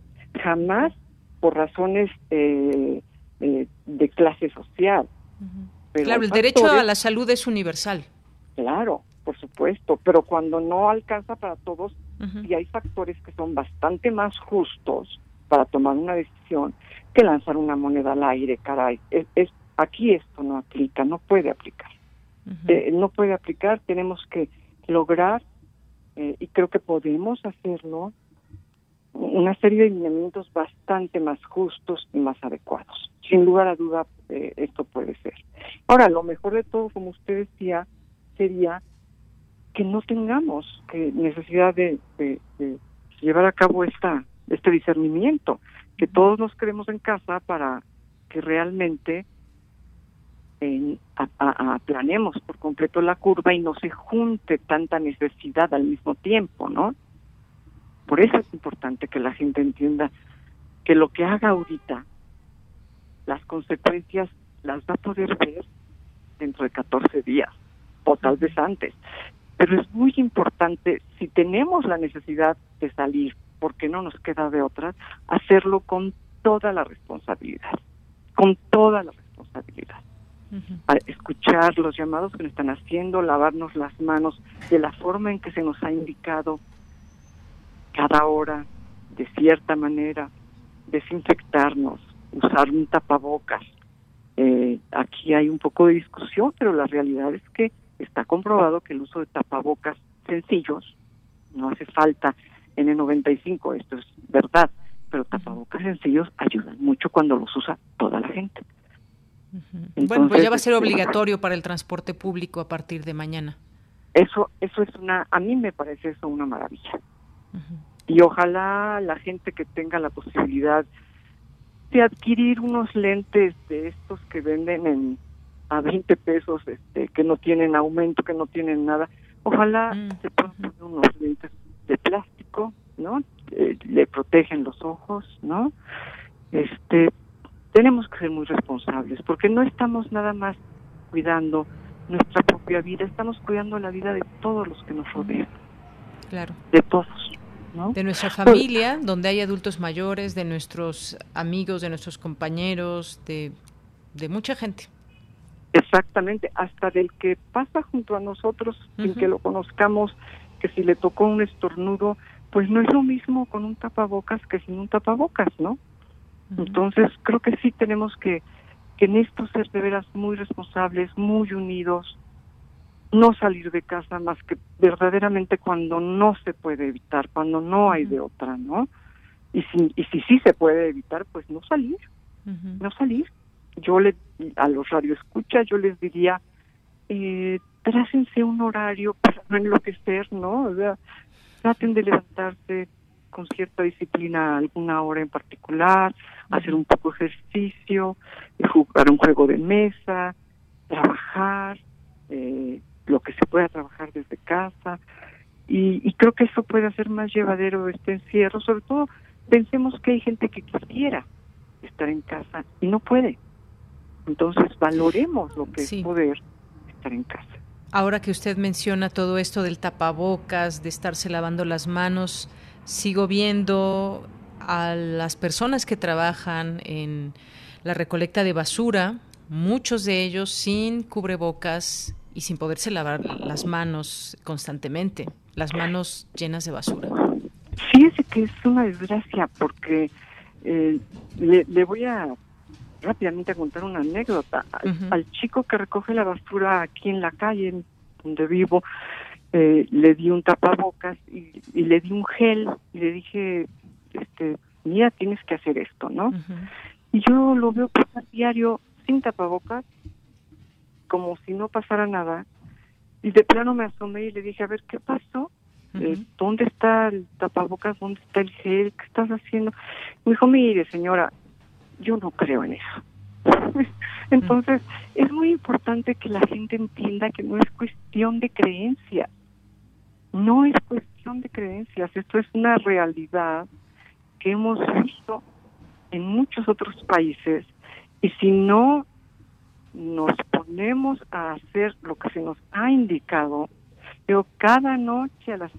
jamás por razones eh, eh, de clase social. claro, el derecho a la salud es universal. Claro, por supuesto, pero cuando no alcanza para todos, y hay factores que son bastante más justos, para tomar una decisión que lanzar una moneda al aire, caray. Es, aquí esto no aplica, no puede aplicar. Eh, no puede aplicar, tenemos que lograr, eh, y creo que podemos hacerlo, una serie de lineamientos bastante más justos y más adecuados. Sin lugar a duda, eh, esto puede ser. Ahora, lo mejor de todo, como usted decía, sería que no tengamos que necesidad de llevar a cabo esta este discernimiento, que todos nos queremos en casa para que realmente en, aplanemos por completo la curva y no se junte tanta necesidad al mismo tiempo, ¿no? Por eso es importante que la gente entienda que lo que haga ahorita, las consecuencias las va a poder ver dentro de 14 días o tal vez antes. Pero es muy importante, si tenemos la necesidad de salir porque no nos queda de otra, hacerlo con toda la responsabilidad, con toda la responsabilidad. escuchar los llamados que nos están haciendo, lavarnos las manos de la forma en que se nos ha indicado cada hora, de cierta manera, desinfectarnos, usar un tapabocas, Eh, aquí hay un poco de discusión, pero la realidad es que está comprobado que el uso de tapabocas sencillos, no hace falta N95, esto es verdad, pero tapabocas sencillos ayudan mucho cuando los usa toda la gente. bueno, pues ya va a ser este, obligatorio para el transporte público a partir de mañana. Eso, eso es una, a mí me parece eso una maravilla. Y ojalá la gente que tenga la posibilidad de adquirir unos lentes de estos que venden en a 20 pesos, este, que no tienen aumento, que no tienen nada, ojalá mm, se puedan poner unos lentes de plástico, ¿no? Eh, le protegen los ojos, ¿no? Este, tenemos que ser muy responsables porque no estamos nada más cuidando nuestra propia vida, estamos cuidando la vida de todos los que nos rodean. Claro. De todos. De nuestra familia, donde hay adultos mayores, de nuestros amigos, de nuestros compañeros, de, mucha gente. Exactamente, hasta del que pasa junto a nosotros sin que lo conozcamos, que si le tocó un estornudo, pues no es lo mismo con un tapabocas que sin un tapabocas, ¿no? Entonces creo que sí tenemos que, que en esto ser de veras muy responsables, muy unidos, no salir de casa más que verdaderamente cuando no se puede evitar, cuando no hay de otra, ¿no? Y si, y si sí se puede evitar, pues no salir, no salir. Yo le, a los radioescuchas, yo les diría, eh, trácense un horario para no *laughs* enloquecer, ¿no? O sea, traten de levantarse con cierta disciplina alguna hora en particular, hacer un poco de ejercicio, jugar un juego de mesa, trabajar, eh, lo que se pueda trabajar desde casa y, creo que eso puede hacer más llevadero este encierro, sobre todo pensemos que hay gente que quisiera estar en casa y no puede. Entonces valoremos lo que es poder estar en casa. Ahora que usted menciona todo esto del tapabocas, de estarse lavando las manos, sigo viendo a las personas que trabajan en la recolecta de basura, muchos de ellos sin cubrebocas, y sin poderse lavar las manos constantemente, las manos llenas de basura. Fíjese que es una desgracia porque eh, le, voy a rápidamente a contar una anécdota. Al, chico que recoge la basura aquí en la calle donde vivo, eh, le di un tapabocas y, le di un gel y le dije, este, mira, tienes que hacer esto, ¿no? Y yo lo veo pasar diario sin tapabocas como si no pasara nada. Y de plano me asomé y le dije, a ver, ¿qué pasó? Eh, ¿Dónde está el tapabocas? ¿Dónde está el gel? ¿Qué estás haciendo? Me dijo, mire, señora, yo no creo en eso. *laughs* Entonces, es muy importante que la gente entienda que no es cuestión de creencias. No es cuestión de creencias. Esto es una realidad que hemos visto en muchos otros países. Y si no nos ponemos a hacer lo que se nos ha indicado, pero cada noche a las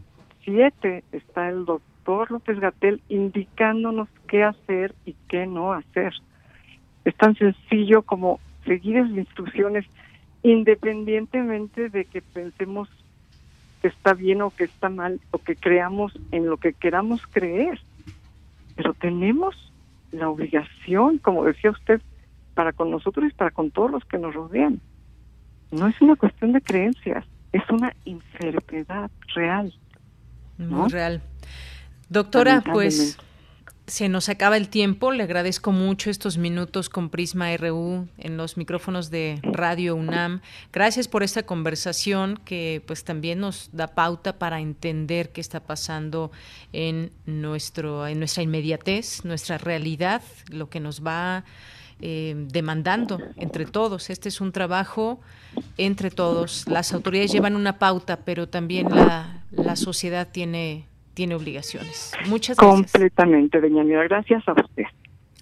7 está el doctor López Gatel indicándonos qué hacer y qué no hacer. Es tan sencillo como seguir esas instrucciones independientemente de que pensemos que está bien o que está mal o que creamos en lo que queramos creer. Pero tenemos la obligación, como decía usted, para con nosotros y para con todos los que nos rodean. No es una cuestión de creencias, es una enfermedad real. Muy real. Doctora, pues se nos acaba el tiempo. Le agradezco mucho estos minutos con Prisma RU en los micrófonos de Radio UNAM. Gracias por esta conversación que pues también nos da pauta para entender qué está pasando en nuestro en nuestra inmediatez, nuestra realidad, lo que nos va eh, demandando entre todos. Este es un trabajo entre todos. Las autoridades llevan una pauta, pero también la, la sociedad tiene, tiene obligaciones. Muchas gracias. Completamente, doña Gracias a usted.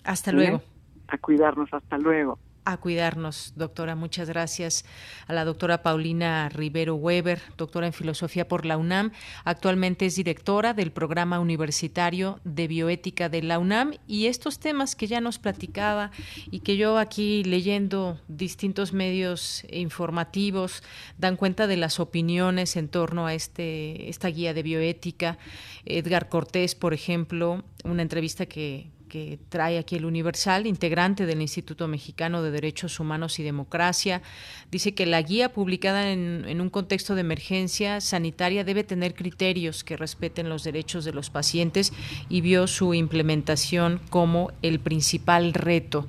Hasta luego. A cuidarnos. Hasta luego a cuidarnos, doctora. Muchas gracias a la doctora Paulina Rivero Weber, doctora en filosofía por la UNAM. Actualmente es directora del programa universitario de bioética de la UNAM y estos temas que ya nos platicaba y que yo aquí leyendo distintos medios informativos dan cuenta de las opiniones en torno a este esta guía de bioética. Edgar Cortés, por ejemplo, una entrevista que que trae aquí el Universal, integrante del Instituto Mexicano de Derechos Humanos y Democracia, dice que la guía publicada en, en, un contexto de emergencia sanitaria debe tener criterios que respeten los derechos de los pacientes y vio su implementación como el principal reto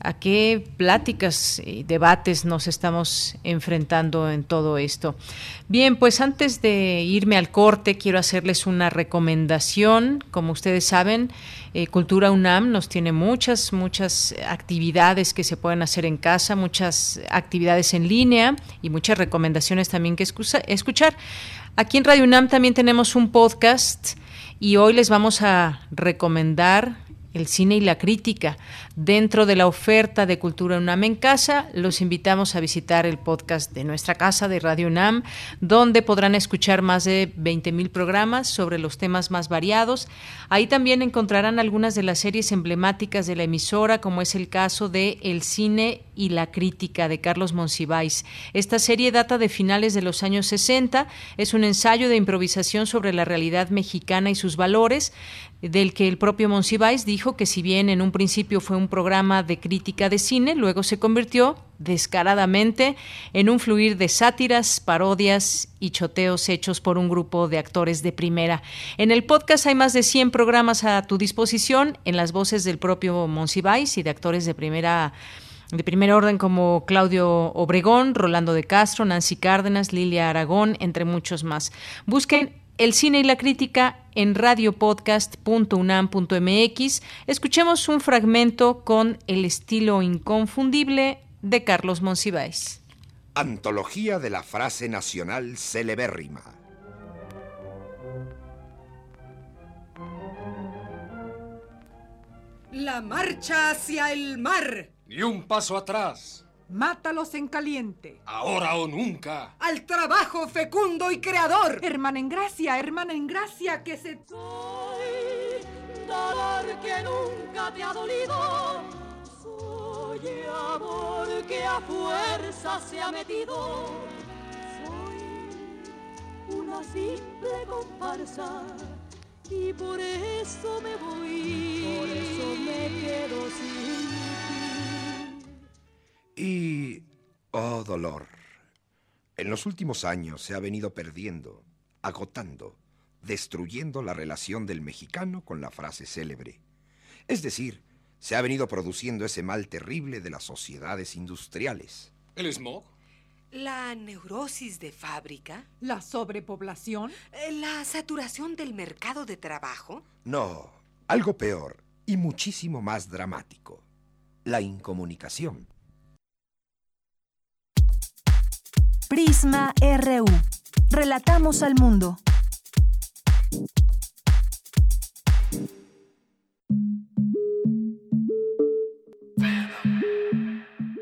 a qué pláticas y debates nos estamos enfrentando en todo esto. Bien, pues antes de irme al corte, quiero hacerles una recomendación. Como ustedes saben, eh, Cultura UNAM nos tiene muchas, muchas actividades que se pueden hacer en casa, muchas actividades en línea y muchas recomendaciones también que escuchar. Aquí en Radio UNAM también tenemos un podcast y hoy les vamos a recomendar el cine y la crítica. Dentro de la oferta de Cultura UNAM en casa, los invitamos a visitar el podcast de nuestra casa de Radio UNAM, donde podrán escuchar más de 20.000 programas sobre los temas más variados. Ahí también encontrarán algunas de las series emblemáticas de la emisora, como es el caso de El cine y la crítica de Carlos Monsiváis. Esta serie data de finales de los años 60, es un ensayo de improvisación sobre la realidad mexicana y sus valores del que el propio Monsiváis dijo que si bien en un principio fue un programa de crítica de cine, luego se convirtió descaradamente en un fluir de sátiras, parodias y choteos hechos por un grupo de actores de primera. En el podcast hay más de 100 programas a tu disposición en las voces del propio Monsiváis y de actores de primera de primer orden como Claudio Obregón, Rolando de Castro, Nancy Cárdenas, Lilia Aragón, entre muchos más. Busquen el cine y la crítica en radiopodcast.unam.mx. Escuchemos un fragmento con el estilo inconfundible de Carlos Monsiváis. Antología de la frase nacional celebérrima. La marcha hacia el mar. Ni un paso atrás. Mátalos en caliente. Ahora o nunca. Al trabajo fecundo y creador. Hermana en gracia, hermana en gracia, que se... Soy dolor que nunca te ha dolido. Soy amor que a fuerza se ha metido. Soy una simple comparsa. Y por eso me voy. Por eso me quedo sin y... Oh, dolor. En los últimos años se ha venido perdiendo, agotando, destruyendo la relación del mexicano con la frase célebre. Es decir, se ha venido produciendo ese mal terrible de las sociedades industriales. ¿El smog? La neurosis de fábrica. ¿La sobrepoblación? Eh, ¿La saturación del mercado de trabajo? No, algo peor y muchísimo más dramático. La incomunicación. Prisma RU. Relatamos al mundo.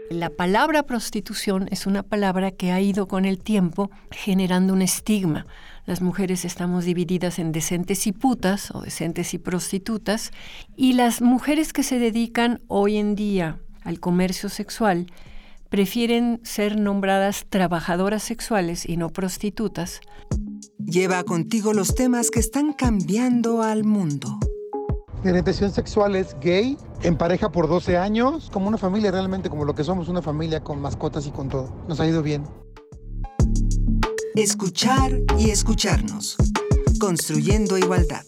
La palabra prostitución es una palabra que ha ido con el tiempo generando un estigma. Las mujeres estamos divididas en decentes y putas o decentes y prostitutas y las mujeres que se dedican hoy en día al comercio sexual prefieren ser nombradas trabajadoras sexuales y no prostitutas. Lleva contigo los temas que están cambiando al mundo. Mi orientación sexual es gay, en pareja por 12 años, como una familia realmente, como lo que somos, una familia con mascotas y con todo. Nos ha ido bien. Escuchar y escucharnos. Construyendo igualdad.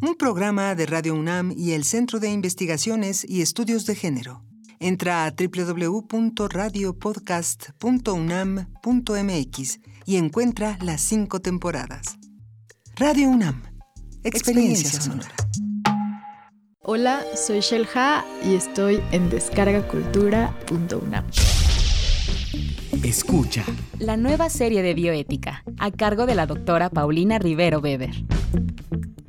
Un programa de Radio UNAM y el Centro de Investigaciones y Estudios de Género. Entra a www.radiopodcast.unam.mx y encuentra las cinco temporadas. Radio UNAM, experiencia, sonora. Hola, soy Shelha y estoy en descargacultura.unam. Escucha. La nueva serie de bioética, a cargo de la doctora Paulina Rivero Weber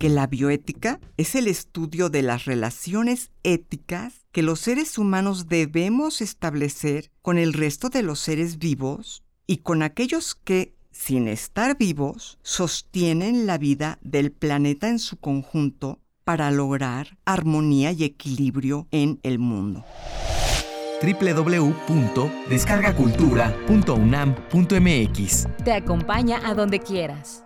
que la bioética es el estudio de las relaciones éticas que los seres humanos debemos establecer con el resto de los seres vivos y con aquellos que, sin estar vivos, sostienen la vida del planeta en su conjunto para lograr armonía y equilibrio en el mundo www.descargacultura.unam.mx Te acompaña a donde quieras.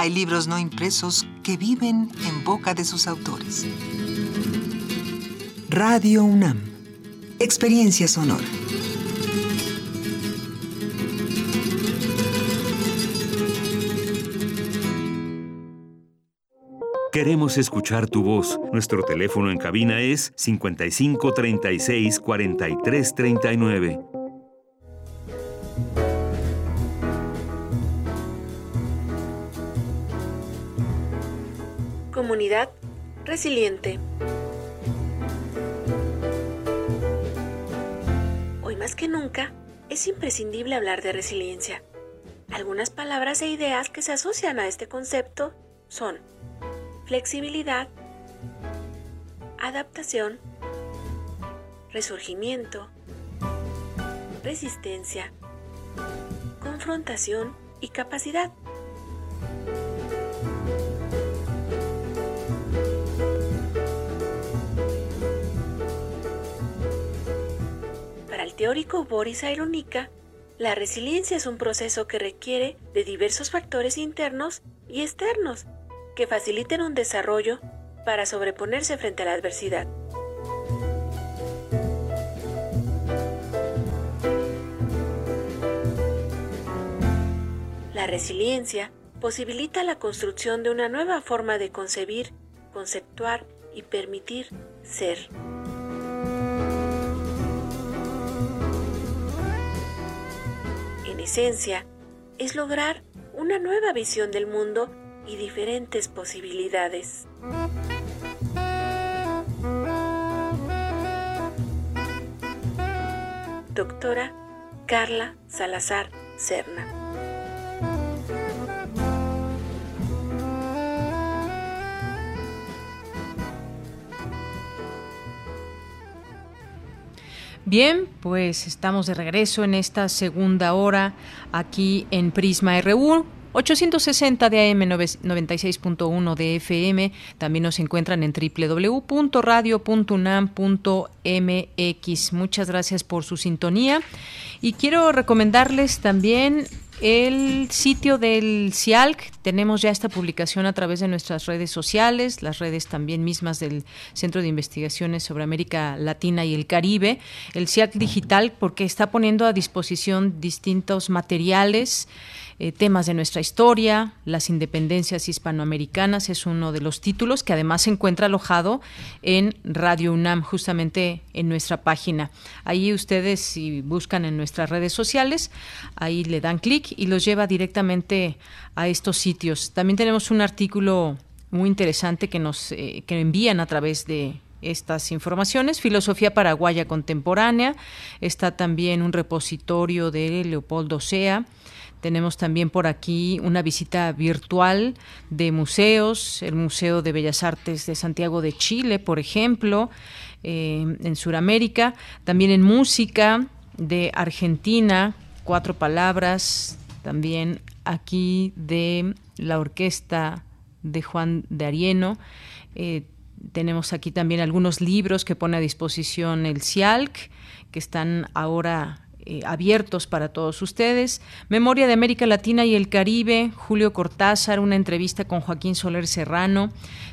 Hay libros no impresos que viven en boca de sus autores. Radio UNAM. Experiencia sonora. Queremos escuchar tu voz. Nuestro teléfono en cabina es 55 36 43 39. Comunidad resiliente. Hoy más que nunca es imprescindible hablar de resiliencia. Algunas palabras e ideas que se asocian a este concepto son flexibilidad, adaptación, resurgimiento, resistencia, confrontación y capacidad. Teórico Boris Ironica, la resiliencia es un proceso que requiere de diversos factores internos y externos que faciliten un desarrollo para sobreponerse frente a la adversidad. La resiliencia posibilita la construcción de una nueva forma de concebir, conceptuar y permitir ser. Esencia es lograr una nueva visión del mundo y diferentes posibilidades. Doctora Carla Salazar Serna. Bien, pues estamos de regreso en esta segunda hora aquí en Prisma RU. 860 de AM 96.1 de FM. También nos encuentran en www.radio.unam.mx. Muchas gracias por su sintonía. Y quiero recomendarles también el sitio del CIALC. Tenemos ya esta publicación a través de nuestras redes sociales, las redes también mismas del Centro de Investigaciones sobre América Latina y el Caribe. El CIALC Digital, porque está poniendo a disposición distintos materiales eh, temas de nuestra historia, las independencias hispanoamericanas es uno de los títulos que además se encuentra alojado en Radio UNAM, justamente en nuestra página. Ahí ustedes, si buscan en nuestras redes sociales, ahí le dan clic y los lleva directamente a estos sitios. También tenemos un artículo muy interesante que nos eh, que envían a través de estas informaciones. Filosofía paraguaya contemporánea. Está también un repositorio de Leopoldo Sea tenemos también por aquí una visita virtual de museos, el Museo de Bellas Artes de Santiago de Chile, por ejemplo, eh, en Sudamérica, también en música de Argentina, cuatro palabras, también aquí de la orquesta de Juan de Arieno. Eh, tenemos aquí también algunos libros que pone a disposición el CIALC, que están ahora eh, abiertos para todos ustedes. Memoria de América Latina y el Caribe, Julio Cortázar, una entrevista con Joaquín Soler Serrano.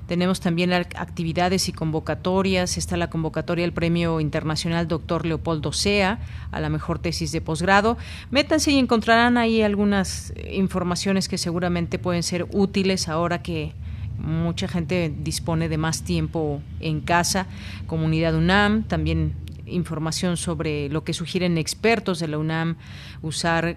Tenemos también actividades y convocatorias. Está la convocatoria al Premio Internacional Doctor Leopoldo Sea a la mejor tesis de posgrado. Métanse y encontrarán ahí algunas informaciones que seguramente pueden ser útiles ahora que mucha gente dispone de más tiempo en casa. Comunidad UNAM, también información sobre lo que sugieren expertos de la UNAM, usar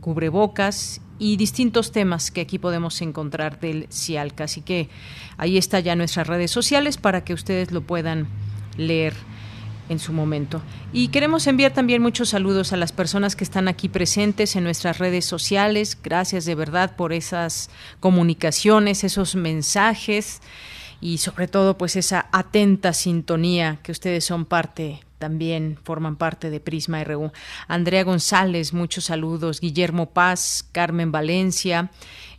cubrebocas y distintos temas que aquí podemos encontrar del CIALCA. Así que ahí está ya nuestras redes sociales para que ustedes lo puedan leer en su momento. Y queremos enviar también muchos saludos a las personas que están aquí presentes en nuestras redes sociales. Gracias de verdad por esas comunicaciones, esos mensajes y sobre todo pues esa atenta sintonía que ustedes son parte también forman parte de Prisma RU. Andrea González, muchos saludos. Guillermo Paz, Carmen Valencia,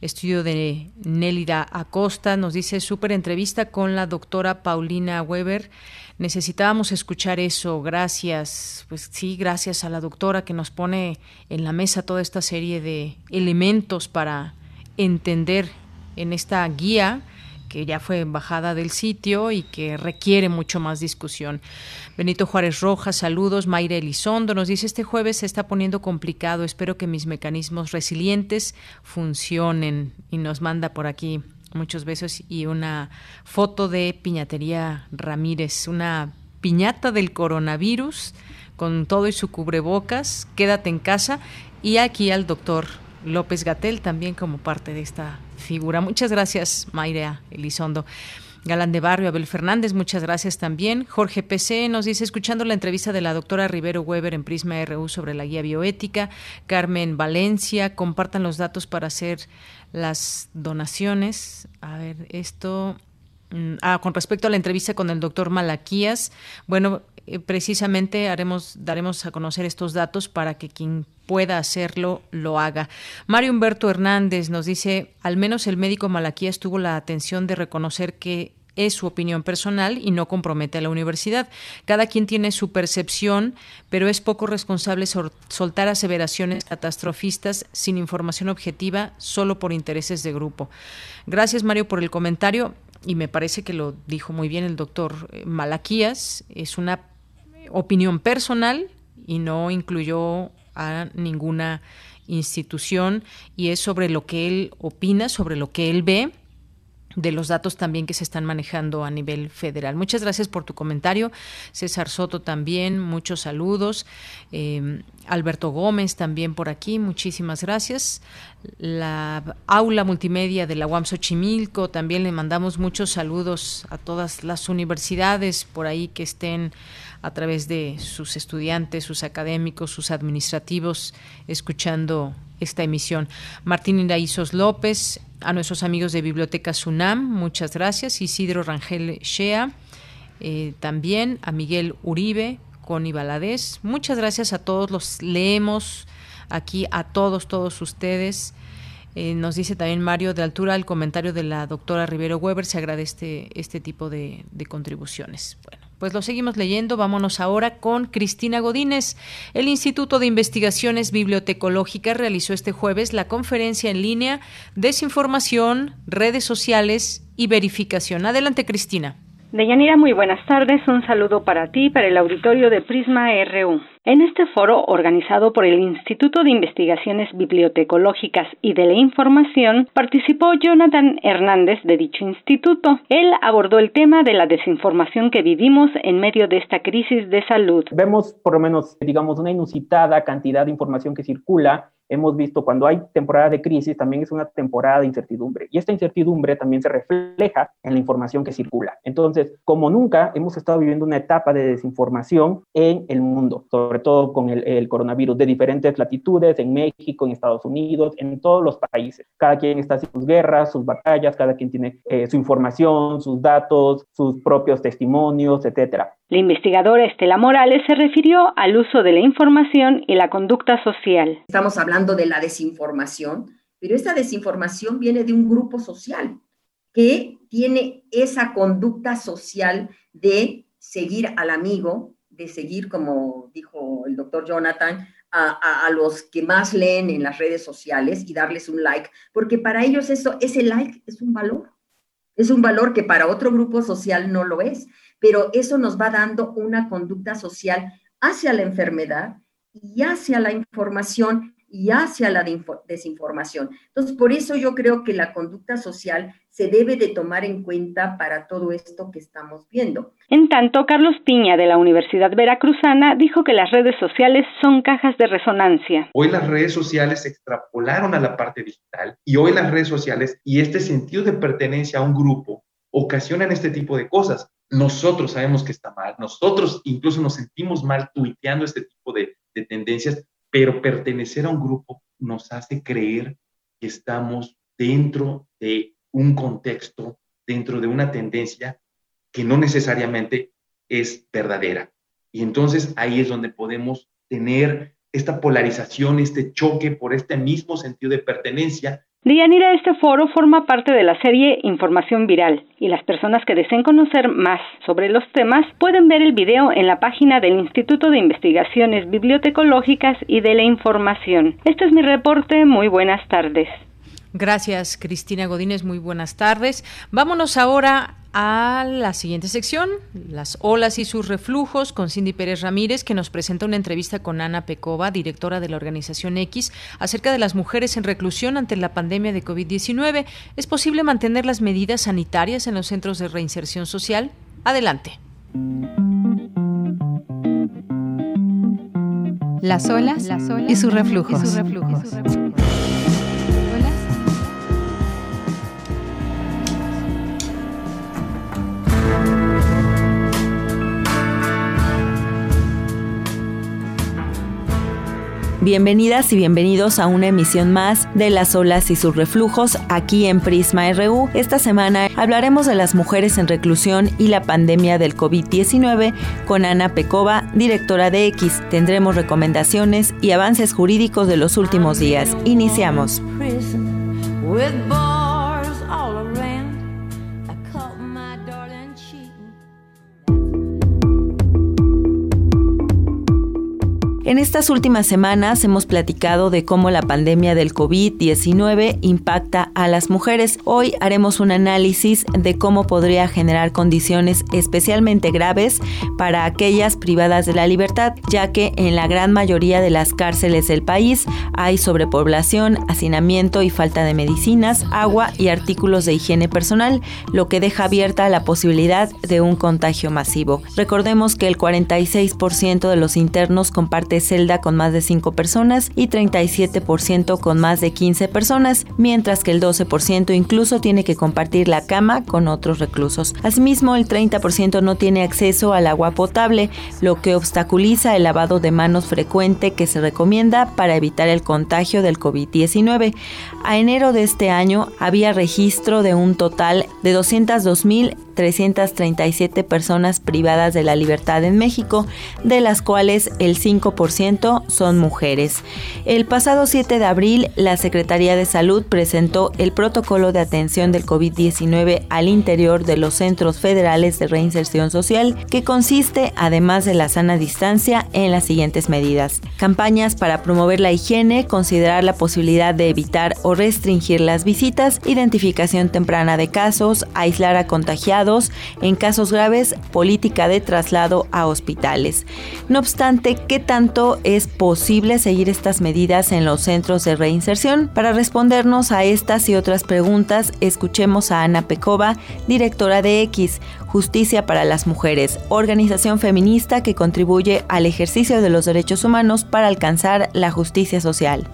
estudio de Nélida Acosta, nos dice súper entrevista con la doctora Paulina Weber. Necesitábamos escuchar eso. Gracias. Pues sí, gracias a la doctora que nos pone en la mesa toda esta serie de elementos para entender en esta guía que ya fue bajada del sitio y que requiere mucho más discusión. Benito Juárez Rojas, saludos. Mayra Elizondo nos dice, este jueves se está poniendo complicado, espero que mis mecanismos resilientes funcionen. Y nos manda por aquí muchos besos y una foto de Piñatería Ramírez, una piñata del coronavirus con todo y su cubrebocas, quédate en casa y aquí al doctor López Gatel también como parte de esta figura. Muchas gracias, Mayra Elizondo. Galán de Barrio, Abel Fernández, muchas gracias también. Jorge PC nos dice, escuchando la entrevista de la doctora Rivero Weber en Prisma RU sobre la guía bioética. Carmen Valencia, compartan los datos para hacer las donaciones. A ver, esto... Mm, ah, con respecto a la entrevista con el doctor Malaquías, bueno, eh, precisamente haremos, daremos a conocer estos datos para que quien pueda hacerlo lo haga. Mario Humberto Hernández nos dice, al menos el médico Malaquías tuvo la atención de reconocer que es su opinión personal y no compromete a la universidad. Cada quien tiene su percepción, pero es poco responsable soltar aseveraciones catastrofistas sin información objetiva solo por intereses de grupo. Gracias, Mario, por el comentario y me parece que lo dijo muy bien el doctor eh, Malaquías. Es una opinión personal y no incluyó a ninguna institución y es sobre lo que él opina, sobre lo que él ve de los datos también que se están manejando a nivel federal. Muchas gracias por tu comentario. César Soto también, muchos saludos. Eh, Alberto Gómez también por aquí, muchísimas gracias. La aula multimedia de la UAM Xochimilco, también le mandamos muchos saludos a todas las universidades por ahí que estén a través de sus estudiantes, sus académicos, sus administrativos, escuchando esta emisión. Martín Iraizos López, a nuestros amigos de Biblioteca Sunam, muchas gracias. Isidro Rangel Shea, eh, también a Miguel Uribe, Connie Baladés. Muchas gracias a todos, los leemos aquí a todos, todos ustedes. Eh, nos dice también Mario de altura el comentario de la doctora Rivero Weber, se agradece este tipo de, de contribuciones. Bueno. Pues lo seguimos leyendo. Vámonos ahora con Cristina Godínez. El Instituto de Investigaciones Bibliotecológicas realizó este jueves la conferencia en línea Desinformación, redes sociales y verificación. Adelante, Cristina. Deyanira, muy buenas tardes. Un saludo para ti para el auditorio de Prisma RU. En este foro, organizado por el Instituto de Investigaciones Bibliotecológicas y de la Información, participó Jonathan Hernández de dicho instituto. Él abordó el tema de la desinformación que vivimos en medio de esta crisis de salud. Vemos por lo menos, digamos, una inusitada cantidad de información que circula hemos visto cuando hay temporada de crisis, también es una temporada de incertidumbre. Y esta incertidumbre también se refleja en la información que circula. Entonces, como nunca, hemos estado viviendo una etapa de desinformación en el mundo, sobre todo con el, coronavirus, de diferentes latitudes, en México, en Estados Unidos, en todos los países. Cada quien está haciendo sus guerras, sus batallas, cada quien tiene eh, su información, sus datos, sus propios testimonios, etcétera. La investigadora Estela Morales se refirió al uso de la información y la conducta social. Estamos hablando de la desinformación, pero esta desinformación viene de un grupo social que tiene esa conducta social de seguir al amigo, de seguir, como dijo el doctor Jonathan, a, a, los que más leen en las redes sociales y darles un like, porque para ellos eso, ese like es un valor. Es un valor que para otro grupo social no lo es, pero eso nos va dando una conducta social hacia la enfermedad y hacia la información y hacia la desinformación. Entonces, por eso yo creo que la conducta social se debe de tomar en cuenta para todo esto que estamos viendo. En tanto, Carlos Piña de la Universidad Veracruzana dijo que las redes sociales son cajas de resonancia. Hoy las redes sociales se extrapolaron a la parte digital y hoy las redes sociales y este sentido de pertenencia a un grupo ocasionan este tipo de cosas. Nosotros sabemos que está mal, nosotros incluso nos sentimos mal tuiteando este tipo de, de tendencias pero pertenecer a un grupo nos hace creer que estamos dentro de un contexto, dentro de una tendencia que no necesariamente es verdadera. Y entonces ahí es donde podemos tener esta polarización, este choque por este mismo sentido de pertenencia Dianira, este foro forma parte de la serie Información Viral y las personas que deseen conocer más sobre los temas pueden ver el video en la página del Instituto de Investigaciones Bibliotecológicas y de la Información. Este es mi reporte. Muy buenas tardes. Gracias, Cristina Godínez. Muy buenas tardes. Vámonos ahora a la siguiente sección, las olas y sus reflujos, con Cindy Pérez Ramírez, que nos presenta una entrevista con Ana Pecova, directora de la organización X, acerca de las mujeres en reclusión ante la pandemia de COVID-19. ¿Es posible mantener las medidas sanitarias en los centros de reinserción social? Adelante. Las olas, y sus reflujos. Bienvenidas y bienvenidos a una emisión más de Las olas y sus reflujos aquí en Prisma RU. Esta semana hablaremos de las mujeres en reclusión y la pandemia del COVID-19 con Ana Pecova, directora de X. Tendremos recomendaciones y avances jurídicos de los últimos días. Iniciamos. En estas últimas semanas hemos platicado de cómo la pandemia del COVID-19 impacta a las mujeres. Hoy haremos un análisis de cómo podría generar condiciones especialmente graves para aquellas privadas de la libertad, ya que en la gran mayoría de las cárceles del país hay sobrepoblación, hacinamiento y falta de medicinas, agua y artículos de higiene personal, lo que deja abierta la posibilidad de un contagio masivo. Recordemos que el 46% de los internos comparte celda con más de 5 personas y 37% con más de 15 personas, mientras que el 12% incluso tiene que compartir la cama con otros reclusos. Asimismo, el 30% no tiene acceso al agua potable, lo que obstaculiza el lavado de manos frecuente que se recomienda para evitar el contagio del COVID-19. A enero de este año había registro de un total de 202.000 337 personas privadas de la libertad en México, de las cuales el 5% son mujeres. El pasado 7 de abril, la Secretaría de Salud presentó el protocolo de atención del COVID-19 al interior de los centros federales de reinserción social, que consiste, además de la sana distancia, en las siguientes medidas. Campañas para promover la higiene, considerar la posibilidad de evitar o restringir las visitas, identificación temprana de casos, aislar a contagiados, en casos graves, política de traslado a hospitales. No obstante, ¿qué tanto es posible seguir estas medidas en los centros de reinserción? Para respondernos a estas y otras preguntas, escuchemos a Ana Pecova, directora de X, Justicia para las Mujeres, organización feminista que contribuye al ejercicio de los derechos humanos para alcanzar la justicia social.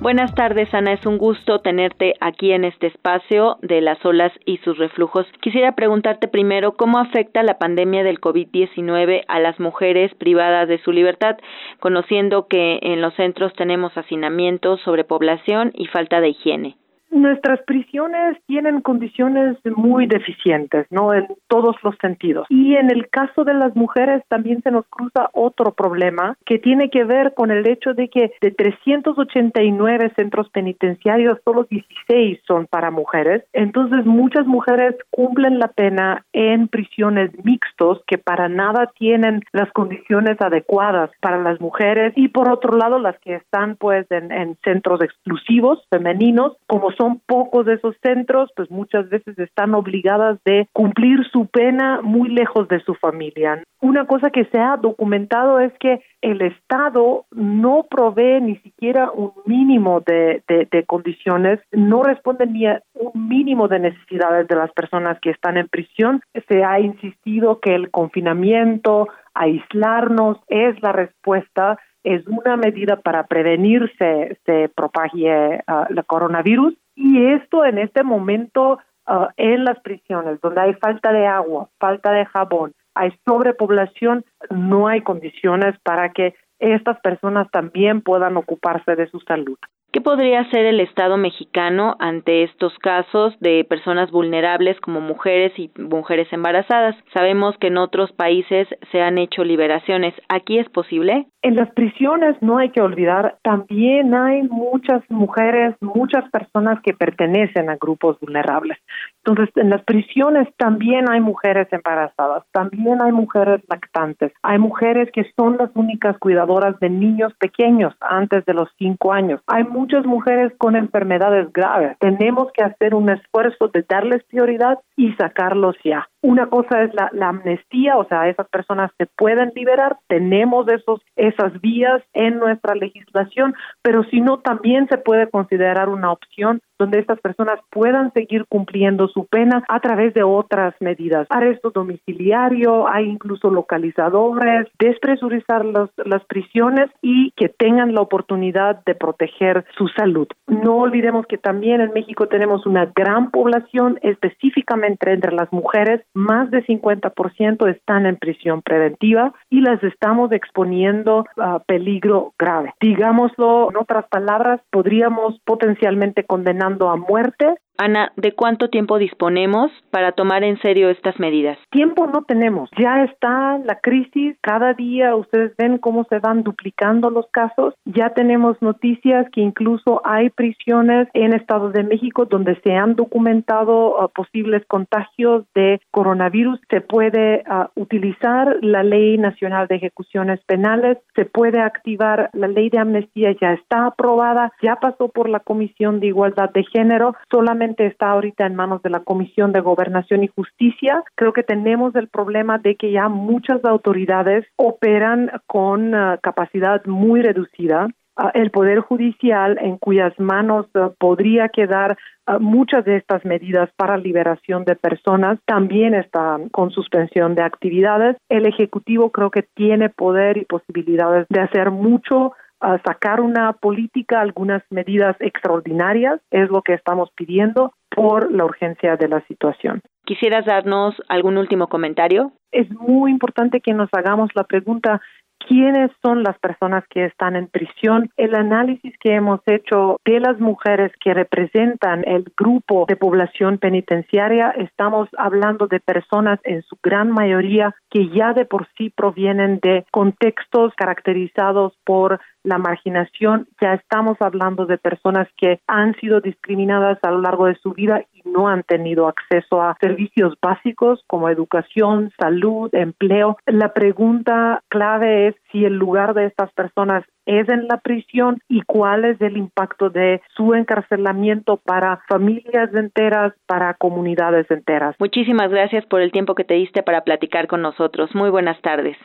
Buenas tardes, Ana. Es un gusto tenerte aquí en este espacio de las olas y sus reflujos. Quisiera preguntarte primero cómo afecta la pandemia del COVID-19 a las mujeres privadas de su libertad, conociendo que en los centros tenemos hacinamiento, sobrepoblación y falta de higiene. Nuestras prisiones tienen condiciones muy deficientes, ¿no? En todos los sentidos. Y en el caso de las mujeres también se nos cruza otro problema que tiene que ver con el hecho de que de 389 centros penitenciarios, solo 16 son para mujeres. Entonces, muchas mujeres cumplen la pena en prisiones mixtos que para nada tienen las condiciones adecuadas para las mujeres y por otro lado las que están pues en, en centros exclusivos femeninos, como son pocos de esos centros, pues muchas veces están obligadas de cumplir su pena muy lejos de su familia. Una cosa que se ha documentado es que el Estado no provee ni siquiera un mínimo de, de, condiciones, no responde ni a un mínimo de necesidades de las personas que están en prisión. Se ha insistido que el confinamiento, aislarnos es la respuesta es una medida para prevenir se, se propague uh, el coronavirus y esto en este momento uh, en las prisiones donde hay falta de agua, falta de jabón, hay sobrepoblación, no hay condiciones para que estas personas también puedan ocuparse de su salud. ¿Qué podría hacer el Estado mexicano ante estos casos de personas vulnerables como mujeres y mujeres embarazadas? Sabemos que en otros países se han hecho liberaciones. ¿Aquí es posible? En las prisiones no hay que olvidar, también hay muchas mujeres, muchas personas que pertenecen a grupos vulnerables. Entonces, en las prisiones también hay mujeres embarazadas, también hay mujeres lactantes, hay mujeres que son las únicas cuidadoras de niños pequeños antes de los cinco años. Hay muchas mujeres con enfermedades graves. Tenemos que hacer un esfuerzo de darles prioridad y sacarlos ya. Una cosa es la, amnistía, o sea, esas personas se pueden liberar, tenemos esos, esas vías en nuestra legislación, pero si no, también se puede considerar una opción donde estas personas puedan seguir cumpliendo su pena a través de otras medidas. Arresto domiciliario, hay incluso localizadores, despresurizar las prisiones y que tengan la oportunidad de proteger su salud. No olvidemos que también en México tenemos una gran población, específicamente entre las mujeres, más de 50% están en prisión preventiva y las estamos exponiendo a peligro grave. Digámoslo en otras palabras, podríamos potencialmente condenar a muerte Ana, ¿de cuánto tiempo disponemos para tomar en serio estas medidas? Tiempo no tenemos. Ya está la crisis. Cada día ustedes ven cómo se van duplicando los casos. Ya tenemos noticias que incluso hay prisiones en Estados de México donde se han documentado uh, posibles contagios de coronavirus. Se puede uh, utilizar la Ley Nacional de Ejecuciones Penales. Se puede activar la Ley de Amnistía. Ya está aprobada. Ya pasó por la Comisión de Igualdad de Género. Solamente está ahorita en manos de la Comisión de Gobernación y Justicia. Creo que tenemos el problema de que ya muchas autoridades operan con uh, capacidad muy reducida. Uh, el Poder Judicial, en cuyas manos uh, podría quedar muchas de estas medidas para liberación de personas también están con suspensión de actividades. El Ejecutivo creo que tiene poder y posibilidades de hacer mucho a sacar una política, algunas medidas extraordinarias, es lo que estamos pidiendo por la urgencia de la situación. ¿Quisieras darnos algún último comentario? Es muy importante que nos hagamos la pregunta quiénes son las personas que están en prisión. El análisis que hemos hecho de las mujeres que representan el grupo de población penitenciaria, estamos hablando de personas en su gran mayoría que ya de por sí provienen de contextos caracterizados por la marginación, ya estamos hablando de personas que han sido discriminadas a lo largo de su vida y no han tenido acceso a servicios básicos como educación, salud, empleo. La pregunta clave es si el lugar de estas personas es en la prisión y cuál es el impacto de su encarcelamiento para familias enteras, para comunidades enteras. Muchísimas gracias por el tiempo que te diste para platicar con nosotros. Muy buenas tardes.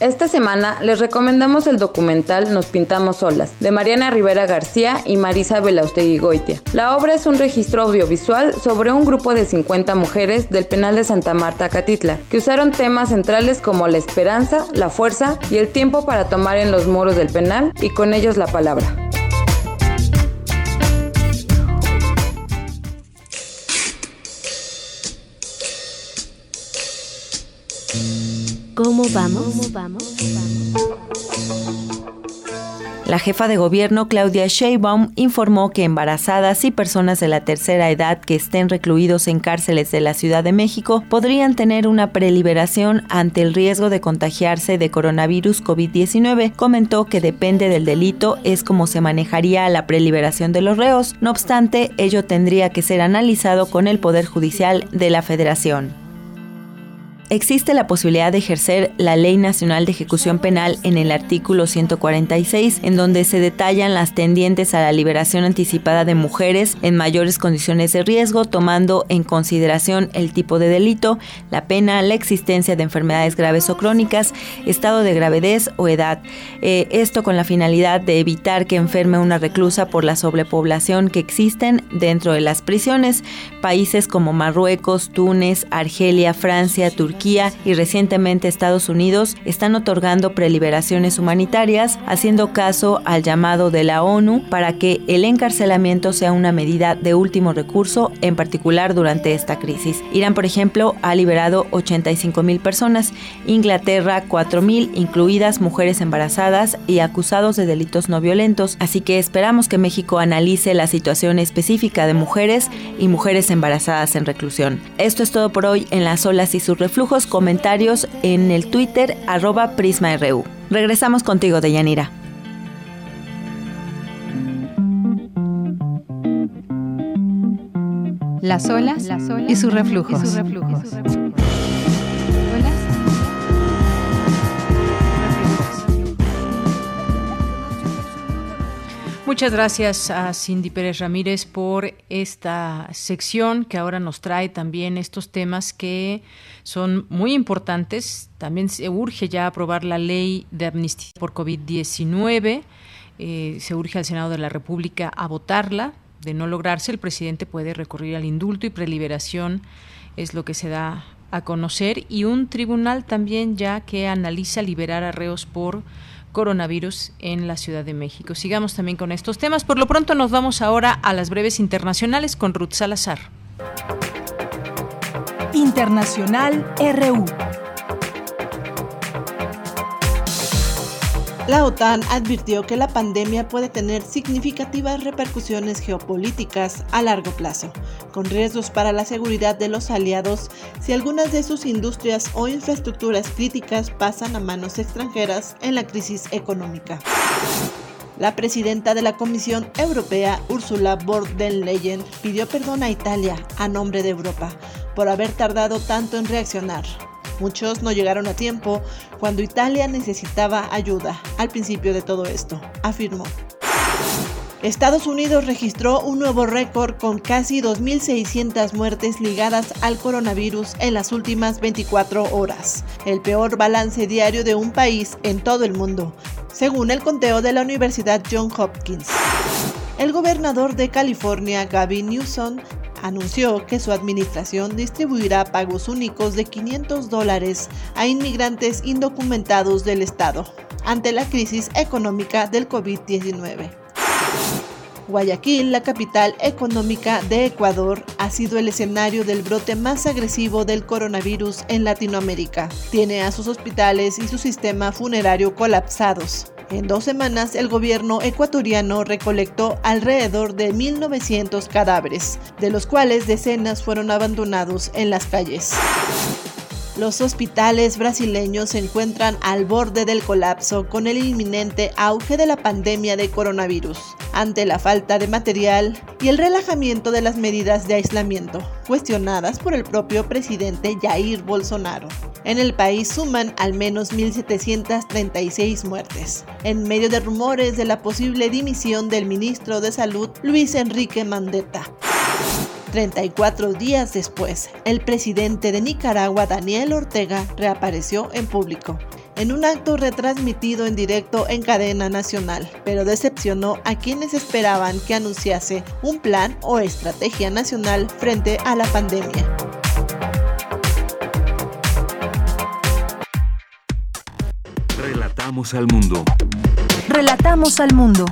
Esta semana les recomendamos el documental Nos Pintamos Solas, de Mariana Rivera García y Marisa Belaustegui Goitia. La obra es un registro audiovisual sobre un grupo de 50 mujeres del penal de Santa Marta, Catitla, que usaron temas centrales como la esperanza, la fuerza y el tiempo para tomar en los muros del penal y con ellos la palabra. ¿Cómo vamos? La jefa de gobierno Claudia Sheinbaum informó que embarazadas y personas de la tercera edad que estén recluidos en cárceles de la Ciudad de México podrían tener una preliberación ante el riesgo de contagiarse de coronavirus COVID-19. Comentó que depende del delito es como se manejaría la preliberación de los reos. No obstante, ello tendría que ser analizado con el Poder Judicial de la Federación existe la posibilidad de ejercer la Ley Nacional de Ejecución Penal en el artículo 146, en donde se detallan las tendientes a la liberación anticipada de mujeres en mayores condiciones de riesgo, tomando en consideración el tipo de delito, la pena, la existencia de enfermedades graves o crónicas, estado de gravedez o edad. Eh, esto con la finalidad de evitar que enferme una reclusa por la sobrepoblación que existen dentro de las prisiones. Países como Marruecos, Túnez, Argelia, Francia, Turquía, y recientemente Estados Unidos están otorgando preliberaciones humanitarias, haciendo caso al llamado de la ONU para que el encarcelamiento sea una medida de último recurso, en particular durante esta crisis. Irán, por ejemplo, ha liberado 85 mil personas, Inglaterra 4 mil, incluidas mujeres embarazadas y acusados de delitos no violentos, así que esperamos que México analice la situación específica de mujeres y mujeres embarazadas en reclusión. Esto es todo por hoy en las olas y sus reflujos comentarios en el Twitter arroba PrismaRU. Regresamos contigo, Deyanira. Las olas, Las olas y sus reflujos. Y sus reflujos. Muchas gracias a Cindy Pérez Ramírez por esta sección que ahora nos trae también estos temas que son muy importantes. También se urge ya aprobar la ley de amnistía por COVID-19. Eh, se urge al Senado de la República a votarla. De no lograrse, el presidente puede recurrir al indulto y preliberación, es lo que se da a conocer. Y un tribunal también ya que analiza liberar a reos por coronavirus en la Ciudad de México. Sigamos también con estos temas. Por lo pronto nos vamos ahora a las breves internacionales con Ruth Salazar. Internacional RU. La OTAN advirtió que la pandemia puede tener significativas repercusiones geopolíticas a largo plazo, con riesgos para la seguridad de los aliados si algunas de sus industrias o infraestructuras críticas pasan a manos extranjeras en la crisis económica. La presidenta de la Comisión Europea, Ursula von der Leyen, pidió perdón a Italia a nombre de Europa por haber tardado tanto en reaccionar. Muchos no llegaron a tiempo cuando Italia necesitaba ayuda al principio de todo esto, afirmó. Estados Unidos registró un nuevo récord con casi 2.600 muertes ligadas al coronavirus en las últimas 24 horas, el peor balance diario de un país en todo el mundo, según el conteo de la Universidad Johns Hopkins. El gobernador de California, Gavin Newsom, anunció que su administración distribuirá pagos únicos de 500 dólares a inmigrantes indocumentados del Estado ante la crisis económica del COVID-19. Guayaquil, la capital económica de Ecuador, ha sido el escenario del brote más agresivo del coronavirus en Latinoamérica. Tiene a sus hospitales y su sistema funerario colapsados. En dos semanas, el gobierno ecuatoriano recolectó alrededor de 1.900 cadáveres, de los cuales decenas fueron abandonados en las calles. Los hospitales brasileños se encuentran al borde del colapso con el inminente auge de la pandemia de coronavirus, ante la falta de material y el relajamiento de las medidas de aislamiento, cuestionadas por el propio presidente Jair Bolsonaro. En el país suman al menos 1.736 muertes, en medio de rumores de la posible dimisión del ministro de Salud Luis Enrique Mandetta. 34 días después, el presidente de Nicaragua, Daniel Ortega, reapareció en público en un acto retransmitido en directo en cadena nacional, pero decepcionó a quienes esperaban que anunciase un plan o estrategia nacional frente a la pandemia. Relatamos al mundo. Relatamos al mundo.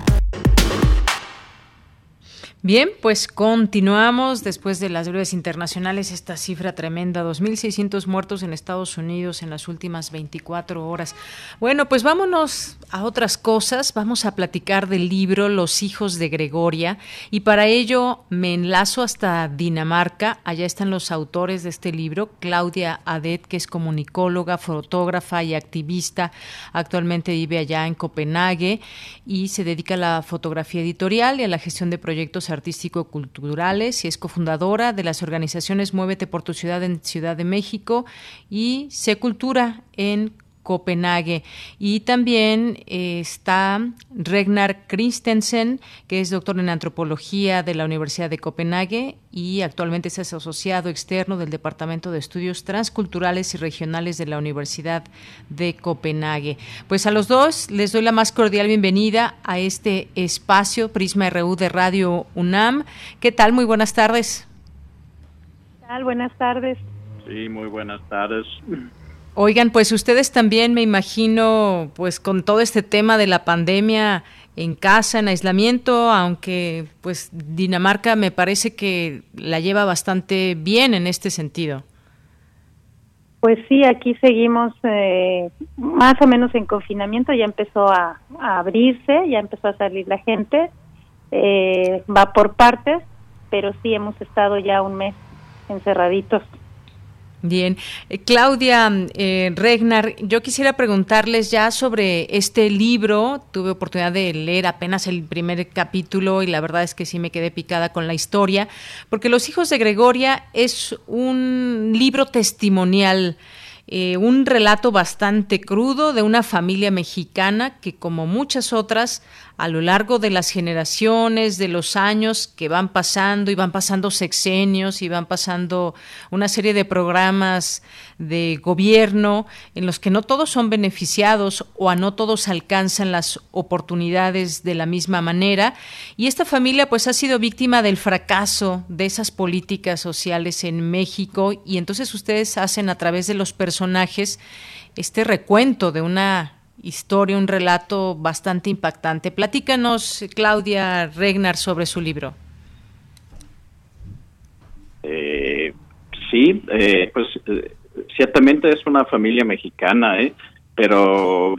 Bien, pues continuamos. Después de las breves internacionales, esta cifra tremenda, 2.600 muertos en Estados Unidos en las últimas 24 horas. Bueno, pues vámonos a otras cosas, vamos a platicar del libro Los hijos de Gregoria. Y para ello me enlazo hasta Dinamarca, allá están los autores de este libro, Claudia Adet, que es comunicóloga, fotógrafa y activista, actualmente vive allá en Copenhague y se dedica a la fotografía editorial y a la gestión de proyectos artístico-culturales y es cofundadora de las organizaciones Muévete por tu ciudad en Ciudad de México y Se Cultura en Copenhague. Y también eh, está Regnar Christensen, que es doctor en antropología de la Universidad de Copenhague y actualmente es asociado externo del Departamento de Estudios Transculturales y Regionales de la Universidad de Copenhague. Pues a los dos les doy la más cordial bienvenida a este espacio Prisma RU de Radio UNAM. ¿Qué tal? Muy buenas tardes. ¿Qué tal? Buenas tardes. Sí, muy buenas tardes. Oigan, pues ustedes también me imagino, pues con todo este tema de la pandemia en casa, en aislamiento, aunque pues Dinamarca me parece que la lleva bastante bien en este sentido. Pues sí, aquí seguimos eh, más o menos en confinamiento, ya empezó a, abrirse, ya empezó a salir la gente, eh, va por partes, pero sí hemos estado ya un mes encerraditos. Bien, eh, Claudia eh, Regnar, yo quisiera preguntarles ya sobre este libro. Tuve oportunidad de leer apenas el primer capítulo y la verdad es que sí me quedé picada con la historia, porque Los hijos de Gregoria es un libro testimonial. Eh, un relato bastante crudo de una familia mexicana que, como muchas otras, a lo largo de las generaciones, de los años que van pasando y van pasando sexenios y van pasando una serie de programas de gobierno en los que no todos son beneficiados o a no todos alcanzan las oportunidades de la misma manera. Y esta familia pues ha sido víctima del fracaso de esas políticas sociales en México y entonces ustedes hacen a través de los personajes este recuento de una historia, un relato bastante impactante. Platícanos, Claudia Regnar, sobre su libro. Eh, sí, eh, pues eh, ciertamente es una familia mexicana, ¿eh? pero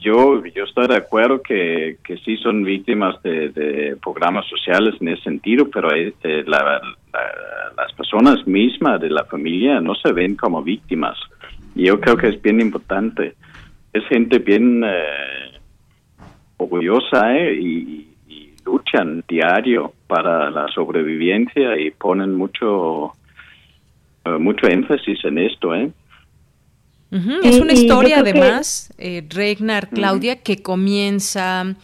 yo, yo estoy de acuerdo que, que sí son víctimas de, programas sociales en ese sentido, pero las personas mismas de la familia no se ven como víctimas. Y yo creo que es bien importante es gente bien eh, orgullosa eh, y, luchan diario para la sobrevivencia y ponen mucho eh, mucho énfasis en esto. ¿eh? Es una historia además, eh, Regnar, Claudia, que comienza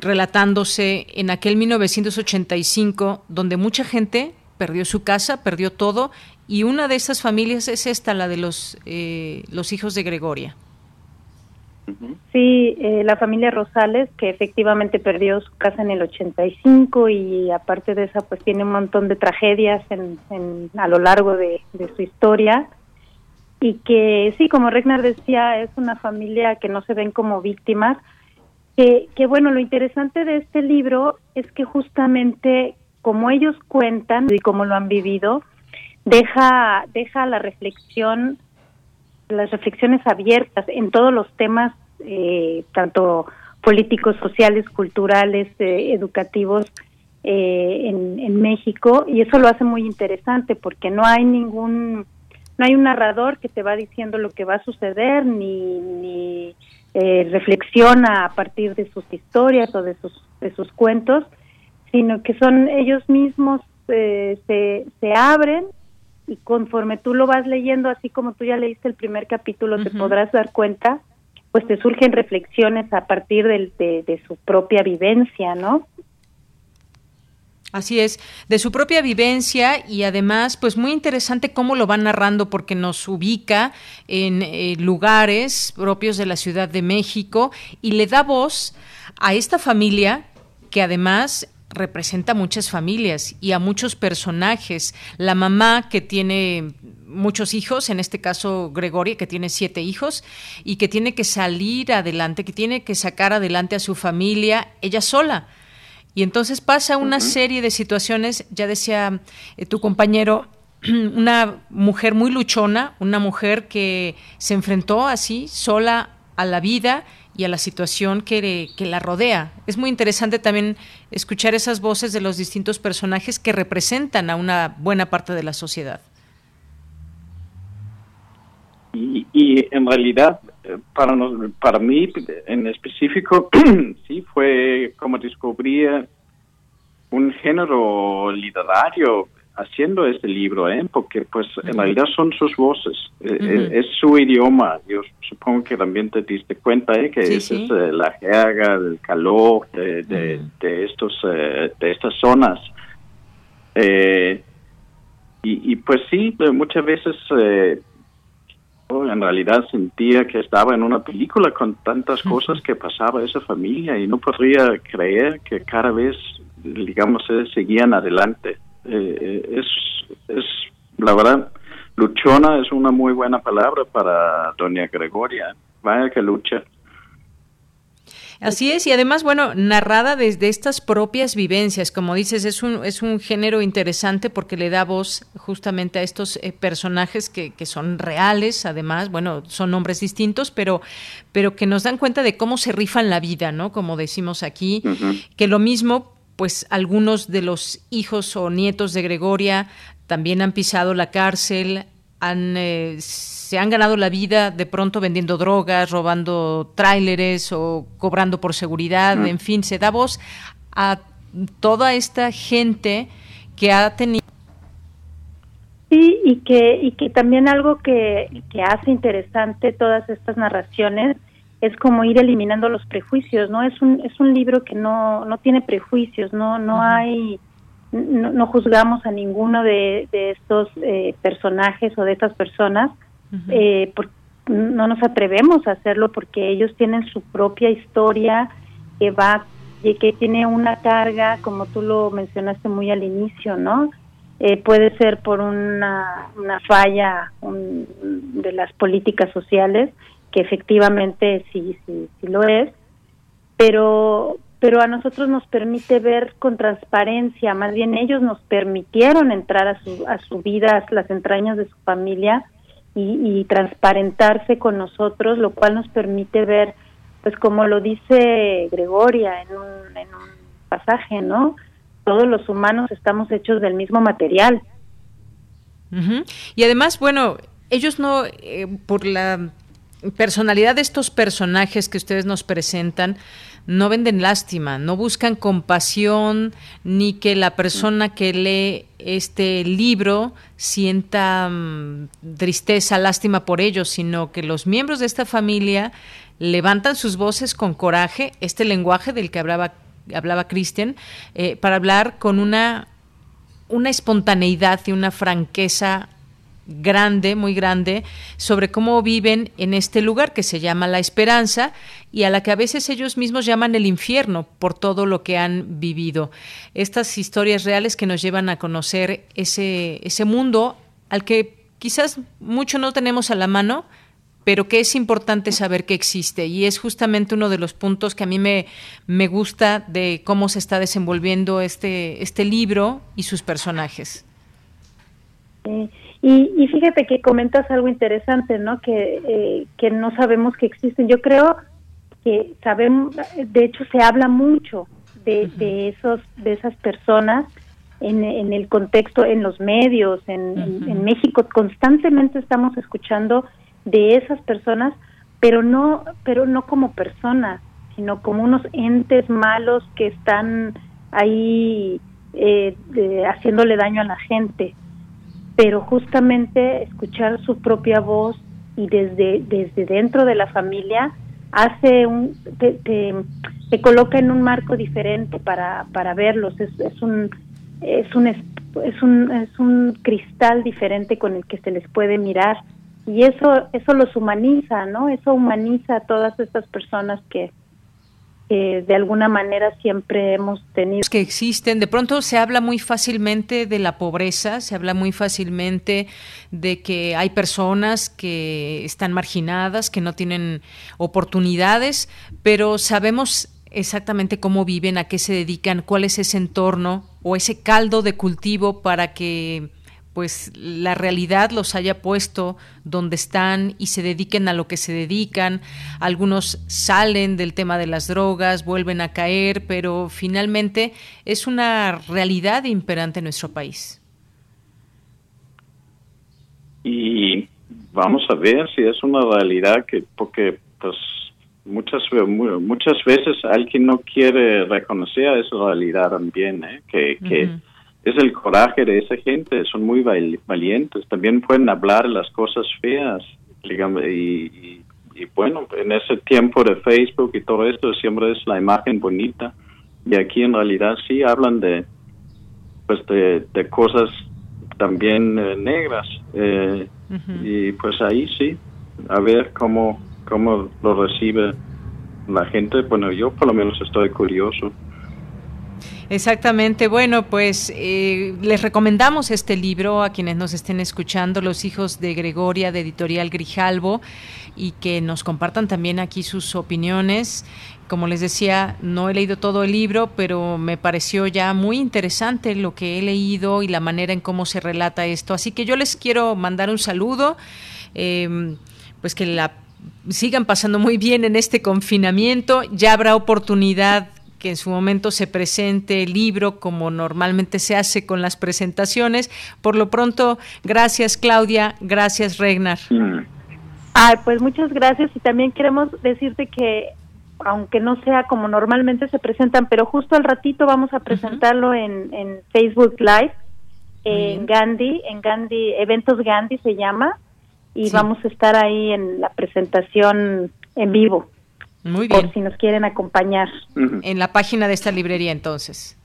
relatándose en aquel 1985 donde mucha gente perdió su casa, perdió todo y una de esas familias es esta, la de los, eh, los hijos de Gregoria. Sí, eh, la familia Rosales, que efectivamente perdió su casa en el 85 y aparte de esa, pues tiene un montón de tragedias en, a lo largo de, su historia. Y que sí, como Regnar decía, es una familia que no se ven como víctimas. Que, que bueno, lo interesante de este libro es que justamente como ellos cuentan y como lo han vivido, deja, deja la reflexión, las reflexiones abiertas en todos los temas, eh, tanto políticos, sociales, culturales, eh, educativos eh, en, México y eso lo hace muy interesante porque no hay ningún no hay un narrador que te va diciendo lo que va a suceder ni, ni reflexiona a partir de sus historias o de sus de sus cuentos sino que son ellos mismos se, se abren y conforme tú lo vas leyendo, así como tú ya leíste el primer capítulo, te podrás dar cuenta, pues te surgen reflexiones a partir de, de, su propia vivencia, ¿no? Así es, de su propia vivencia y además, pues muy interesante cómo lo van narrando porque nos ubica en eh, lugares propios de la Ciudad de México y le da voz a esta familia que además representa a muchas familias y a muchos personajes. La mamá que tiene muchos hijos, en este caso Gregoria, que tiene siete hijos y que tiene que salir adelante, que tiene que sacar adelante a su familia ella sola. Y entonces pasa una serie de situaciones, ya decía eh, tu compañero, *clears throat* una mujer muy luchona, una mujer que se enfrentó así, sola a la vida y a la situación que, que, la rodea. Es muy interesante también escuchar esas voces de los distintos personajes que representan a una buena parte de la sociedad. Y, en realidad, eh, para, para mí en específico, *clears throat* sí fue como descubrir un género literario haciendo este libro, ¿eh? porque pues en realidad son sus voces, eh, eh, es, su idioma. Yo supongo que también te diste cuenta ¿eh? que esa es la jerga del calor de, de, estos de estas zonas. Y, y, pues sí, muchas veces en realidad sentía que estaba en una película con tantas cosas que pasaba esa familia y no podría creer que cada vez, digamos, seguían adelante. Eh, es, es, la verdad, luchona es una muy buena palabra para doña Gregoria. Vaya que lucha. Así es, y además, bueno, narrada desde estas propias vivencias, como dices, es un, es un género interesante porque le da voz justamente a estos eh, personajes que, que, son reales, además, bueno, son nombres distintos, pero, pero que nos dan cuenta de cómo se rifan la vida, ¿no? Como decimos aquí, que lo mismo pues algunos de los hijos o nietos de Gregoria también han pisado la cárcel, han, eh, se han ganado la vida de pronto vendiendo drogas, robando tráileres o cobrando por seguridad, en fin, se da voz a toda esta gente que ha tenido Sí, y que, y que también algo que, que hace interesante todas estas narraciones es como ir eliminando los prejuicios, ¿no? Es un, es un libro que no, no tiene prejuicios, no, no hay, no, juzgamos a ninguno de, de estos eh, personajes o de estas personas, eh, no nos atrevemos a hacerlo porque ellos tienen su propia historia que va, que tiene una carga, como tú lo mencionaste muy al inicio, ¿no? Eh, puede ser por una, una falla de las políticas sociales, que efectivamente sí, sí, sí lo es, pero, pero a nosotros nos permite ver con transparencia, más bien ellos nos permitieron entrar a su, a su vida, a las entrañas de su familia y, transparentarse con nosotros, lo cual nos permite ver, pues como lo dice Gregoria en un, en un pasaje, ¿no? Todos los humanos estamos hechos del mismo material. Y además, bueno, ellos no, eh, por la personalidad de estos personajes que ustedes nos presentan no venden lástima, no buscan compasión ni que la persona que lee este libro sienta mm, tristeza, lástima por ellos, sino que los miembros de esta familia levantan sus voces con coraje, este lenguaje del que hablaba hablaba Christian, eh, para hablar con una una espontaneidad y una franqueza grande, muy grande, sobre cómo viven en este lugar que se llama la esperanza y a la que a veces ellos mismos llaman el infierno por todo lo que han vivido. Estas historias reales que nos llevan a conocer ese, ese mundo al que quizás mucho no tenemos a la mano, pero que es importante saber que existe y es justamente uno de los puntos que a mí me, me gusta de cómo se está desenvolviendo este, este libro y sus personajes. Y, fíjate que comentas algo interesante, ¿no? Que, eh, que no sabemos que existen. Yo creo que sabemos, de hecho se habla mucho de, de esos, de esas personas en, en, el contexto, en los medios, en, en, México constantemente estamos escuchando de esas personas, pero no, pero no como personas, sino como unos entes malos que están ahí eh, haciéndole daño a la gente pero justamente escuchar su propia voz y desde, desde dentro de la familia hace un, te, te, coloca en un marco diferente para, para verlos, es, es un es un es un es un cristal diferente con el que se les puede mirar y eso eso los humaniza, ¿no? Eso humaniza a todas estas personas que de alguna manera siempre hemos tenido. Que existen, de pronto se habla muy fácilmente de la pobreza, se habla muy fácilmente de que hay personas que están marginadas, que no tienen oportunidades, pero sabemos exactamente cómo viven, a qué se dedican, cuál es ese entorno o ese caldo de cultivo para que pues la realidad los haya puesto donde están y se dediquen a lo que se dedican. Algunos salen del tema de las drogas, vuelven a caer, pero finalmente es una realidad imperante en nuestro país. Y vamos a ver si es una realidad que, porque pues muchas muchas veces alguien no quiere reconocer esa realidad también, ¿eh? que, que es el coraje de esa gente, son muy valientes, también pueden hablar las cosas feas, digamos, y, bueno, en ese tiempo de Facebook y todo esto siempre es la imagen bonita, y aquí en realidad sí hablan de, pues de, cosas también eh, negras, eh, y pues ahí sí, a ver cómo, cómo lo recibe la gente, bueno, yo por lo menos estoy curioso. Exactamente. Bueno, pues eh, les recomendamos este libro a quienes nos estén escuchando, Los hijos de Gregoria, de Editorial Grijalvo, y que nos compartan también aquí sus opiniones. Como les decía, no he leído todo el libro, pero me pareció ya muy interesante lo que he leído y la manera en cómo se relata esto. Así que yo les quiero mandar un saludo, em, pues que la sigan pasando muy bien en este confinamiento. Ya habrá oportunidad que en su momento se presente el libro como normalmente se hace con las presentaciones. Por lo pronto, gracias Claudia, gracias Regnar. Ay, pues muchas gracias y también queremos decirte que aunque no sea como normalmente se presentan, pero justo al ratito vamos a presentarlo en, en Facebook Live, en Gandhi, en Gandhi, Eventos Gandhi se llama, y vamos a estar ahí en la presentación en vivo. Muy bien. Por si nos quieren acompañar. En la página de esta librería, entonces.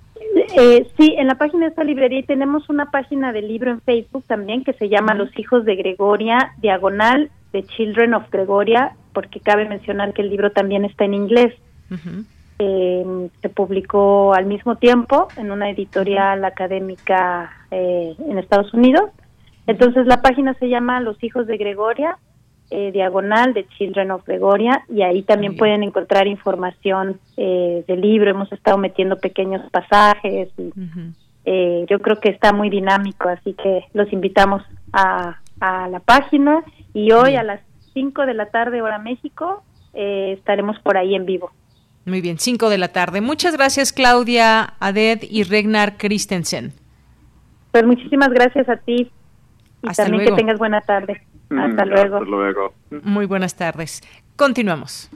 Eh, sí, en la página de esta librería tenemos una página de libro en Facebook también que se llama Los Hijos de Gregoria, diagonal de Children of Gregoria, porque cabe mencionar que el libro también está en inglés. Eh, se publicó al mismo tiempo en una editorial académica eh, en Estados Unidos. Entonces la página se llama Los Hijos de Gregoria eh, diagonal de Children of Gregoria y ahí también pueden encontrar información eh, del libro. Hemos estado metiendo pequeños pasajes y eh, yo creo que está muy dinámico, así que los invitamos a, a la página y hoy a las 5 de la tarde hora México estaremos por ahí en vivo. Muy bien, 5 de la tarde. Muchas gracias Claudia Aded y Regnar Christensen. Pues muchísimas gracias a ti y también que tengas buena tarde. Mm, hasta luego. Hasta luego. Muy buenas tardes. Continuamos.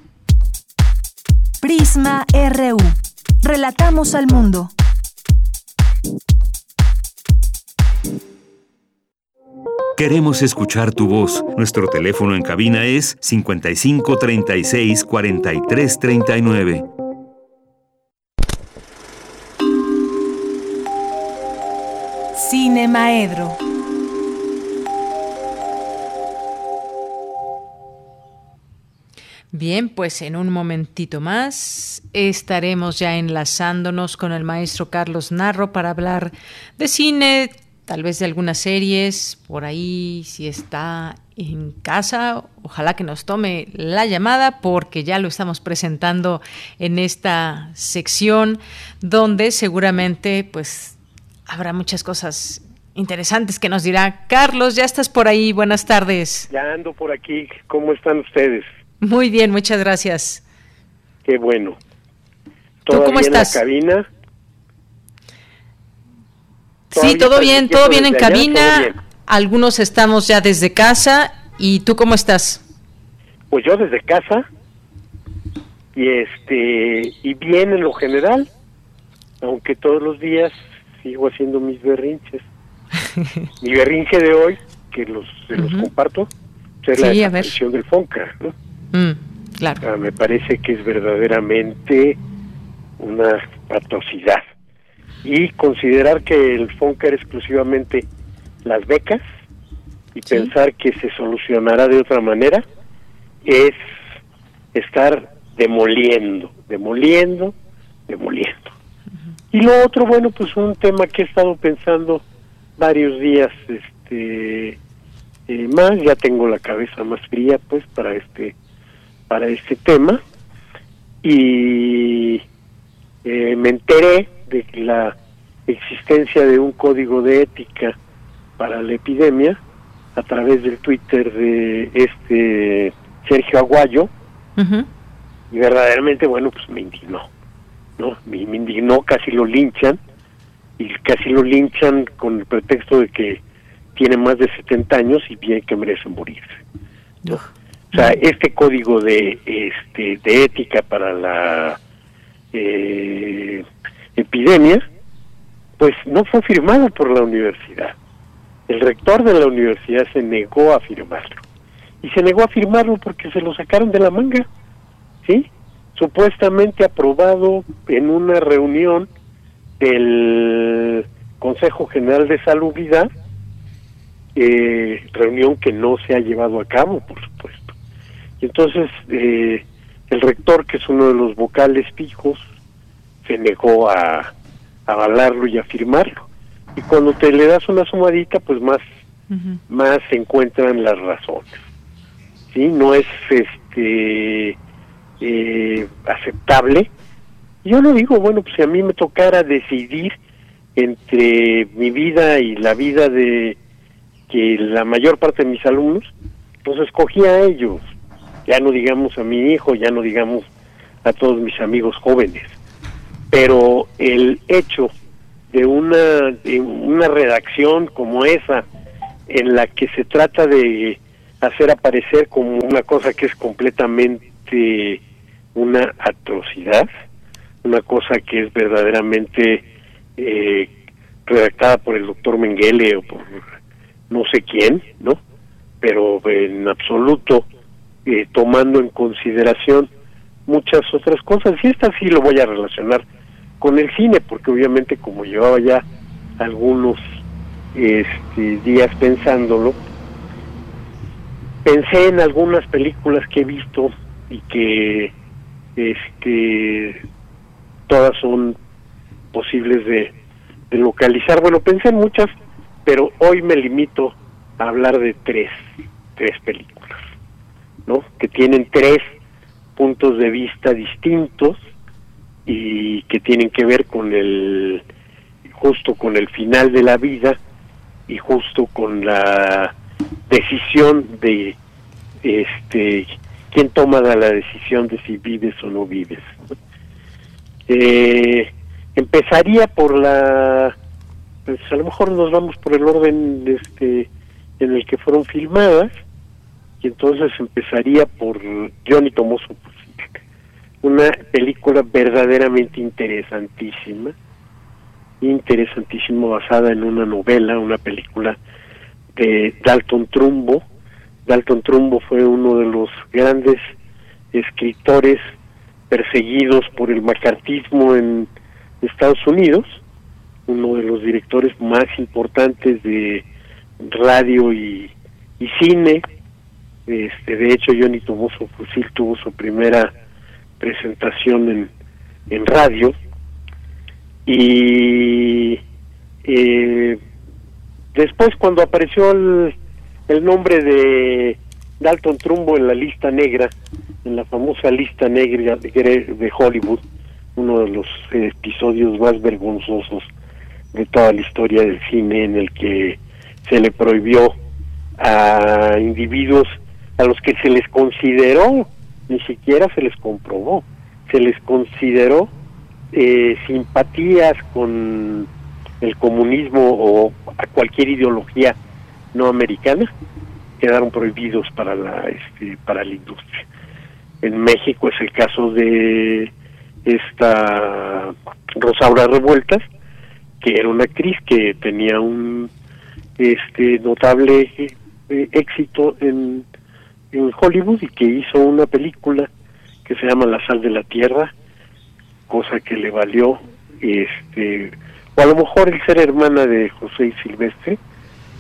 Prisma RU. Relatamos al mundo. Queremos escuchar tu voz. Nuestro teléfono en cabina es 55 36 43 39. Cine Maedro. Bien, pues en un momentito más estaremos ya enlazándonos con el maestro Carlos Narro para hablar de cine, tal vez de algunas series, por ahí si está en casa, ojalá que nos tome la llamada porque ya lo estamos presentando en esta sección donde seguramente pues habrá muchas cosas interesantes que nos dirá. Carlos, ya estás por ahí, buenas tardes. Ya ando por aquí, ¿cómo están ustedes? Muy bien, muchas gracias. Qué bueno. ¿Tú cómo estás? En la cabina? Sí, todo bien, todo bien en cabina. Algunos estamos ya desde casa. ¿Y tú cómo estás? Pues yo desde casa. Y este y bien en lo general, aunque todos los días sigo haciendo mis berrinches. *laughs* Mi berrinche de hoy, que los, los comparto, es la desaparición del FONCA, ¿no? Mm, claro. Ah, me parece que es verdaderamente una patosidad. Y considerar que el FONCA era exclusivamente las becas y pensar que se solucionará de otra manera es estar demoliendo, demoliendo, demoliendo. Y lo otro, bueno, pues un tema que he estado pensando varios días este eh, más, ya tengo la cabeza más fría pues para este para este tema y eh, me enteré de la existencia de un código de ética para la epidemia a través del Twitter de este Sergio Aguayo y verdaderamente bueno pues me indignó no me, indignó casi lo linchan y casi lo linchan con el pretexto de que tiene más de 70 años y bien que merece morirse o sea este código de este de ética para la eh, epidemia pues no fue firmado por la universidad el rector de la universidad se negó a firmarlo. Y se negó a firmarlo porque se lo sacaron de la manga. ¿Sí? Supuestamente aprobado en una reunión del Consejo General de Salubridad, eh, reunión que no se ha llevado a cabo, por supuesto. Entonces eh, el rector, que es uno de los vocales fijos, se negó a avalarlo y a firmarlo y cuando te le das una sumadita pues más más se encuentran las razones. Sí no es este eh, aceptable. Yo no digo bueno pues si a mí me tocara decidir entre mi vida y la vida de que la mayor parte de mis alumnos pues escogí a ellos ya no digamos a mi hijo ya no digamos a todos mis amigos jóvenes pero el hecho de una, una redacción como esa, en la que se trata de hacer aparecer como una cosa que es completamente una atrocidad, una cosa que es verdaderamente eh, redactada por el doctor Mengele o por no sé quién, ¿no? Pero en absoluto eh, tomando en consideración muchas otras cosas. Y esta sí lo voy a relacionar con el cine, porque obviamente como llevaba ya algunos este, días pensándolo, pensé en algunas películas que he visto y que este todas son posibles de, de localizar. Bueno, pensé en muchas, pero hoy me limito a hablar de tres, tres películas, ¿no? Que tienen tres puntos de vista distintos y que tienen que ver con el justo con el final de la vida y justo con la decisión de este quién toma la decisión de si vives o no vives eh, empezaría por la pues a lo mejor nos vamos por el orden este en el que fueron filmadas y entonces empezaría por Johnny Tomoso una película verdaderamente interesantísima, interesantísima basada en una novela, una película de Dalton Trumbo. Dalton Trumbo fue uno de los grandes escritores perseguidos por el macartismo en Estados Unidos, uno de los directores más importantes de radio y, cine. Este, de hecho, Johnny tuvo su fusil, tuvo su primera presentación en, en radio. Y eh, después cuando apareció el, el nombre de Dalton Trumbo en la lista negra, en la famosa lista negra de, de Hollywood, uno de los episodios más vergonzosos de toda la historia del cine en el que se le prohibió a individuos a los que se les consideró ni siquiera se les comprobó, se les consideró eh, simpatías con el comunismo o a cualquier ideología no americana, quedaron prohibidos para la este, para la industria. En México es el caso de esta Rosaura Revueltas, que era una actriz que tenía un este notable eh, éxito en en Hollywood y que hizo una película que se llama La sal de la tierra, cosa que le valió este o a lo mejor el ser hermana de José y Silvestre,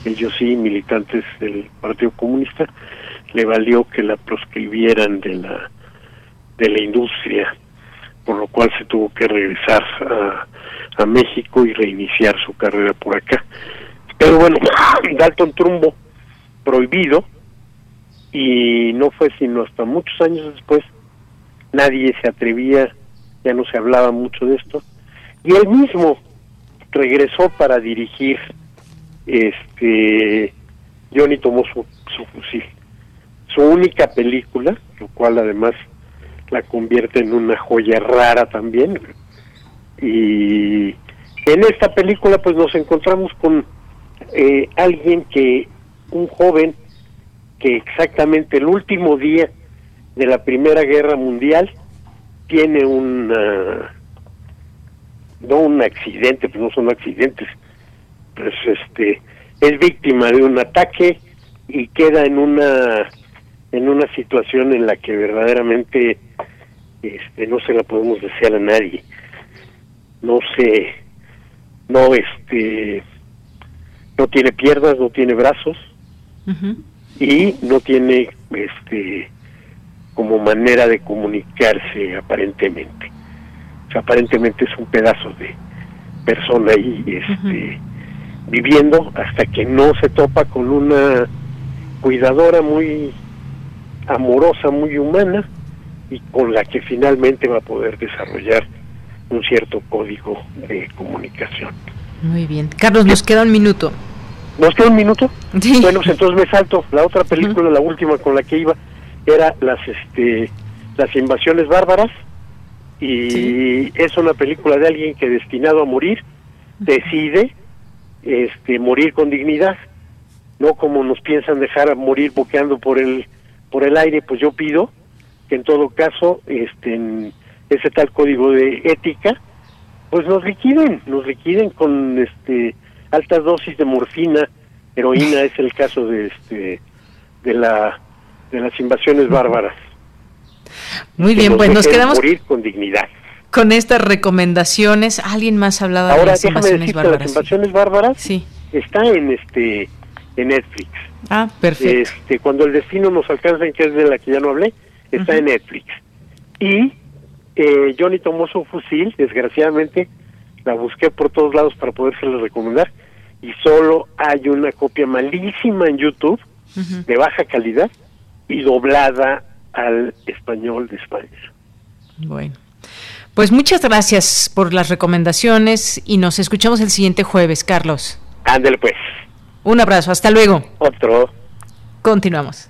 ellos sí militantes del Partido Comunista, le valió que la proscribieran de la de la industria, por lo cual se tuvo que regresar a, a México y reiniciar su carrera por acá. Pero bueno, *coughs* Dalton Trumbo, prohibido, y no fue sino hasta muchos años después nadie se atrevía ya no se hablaba mucho de esto, y él mismo regresó para dirigir, este, Johnny tomó su, su fusil. Su única película, lo cual además la convierte en una joya rara también, y en esta película pues nos encontramos con eh, alguien que, un joven que exactamente el último día de la Primera Guerra Mundial tiene un no un accidente, pues no son accidentes, pues este es víctima de un ataque y queda en una en una situación en la que verdaderamente este no se la podemos desear a nadie. No sé, no este no tiene piernas, no tiene brazos y no tiene este como manera de comunicarse aparentemente. O sea, aparentemente es un pedazo de persona ahí este, viviendo hasta que no se topa con una cuidadora muy amorosa, muy humana y con la que finalmente va a poder desarrollar un cierto código de comunicación. Muy bien. Carlos, nos queda un minuto. ¿Nos queda un minuto? Bueno, pues entonces me salto. La otra película, la última con la que iba, era las este las invasiones bárbaras. Y es una película de alguien que destinado a morir decide este morir con dignidad. No como nos piensan dejar a morir boqueando por el por el aire pues yo pido que en todo caso este ese tal código de ética pues nos liquiden nos liquiden con este altas dosis de morfina heroína es el caso de este de la de las invasiones bárbaras. Muy bien, pues nos quedamos morir con dignidad. Con estas recomendaciones, alguien más hablaba Ahora, de las invasiones bárbaras. las invasiones bárbaras sí. está en este en Netflix. Ah, perfecto. Este, cuando el destino nos alcanza, que es de la que ya no hablé, está en Netflix. Y eh, Johnny tomó su fusil, desgraciadamente la busqué por todos lados para podérselo recomendar y solo hay una copia malísima en YouTube de baja calidad y doblada al español de España. Bueno. Pues muchas gracias por las recomendaciones y nos escuchamos el siguiente jueves, Carlos. Ándale pues. Un abrazo, hasta luego. Otro. Continuamos.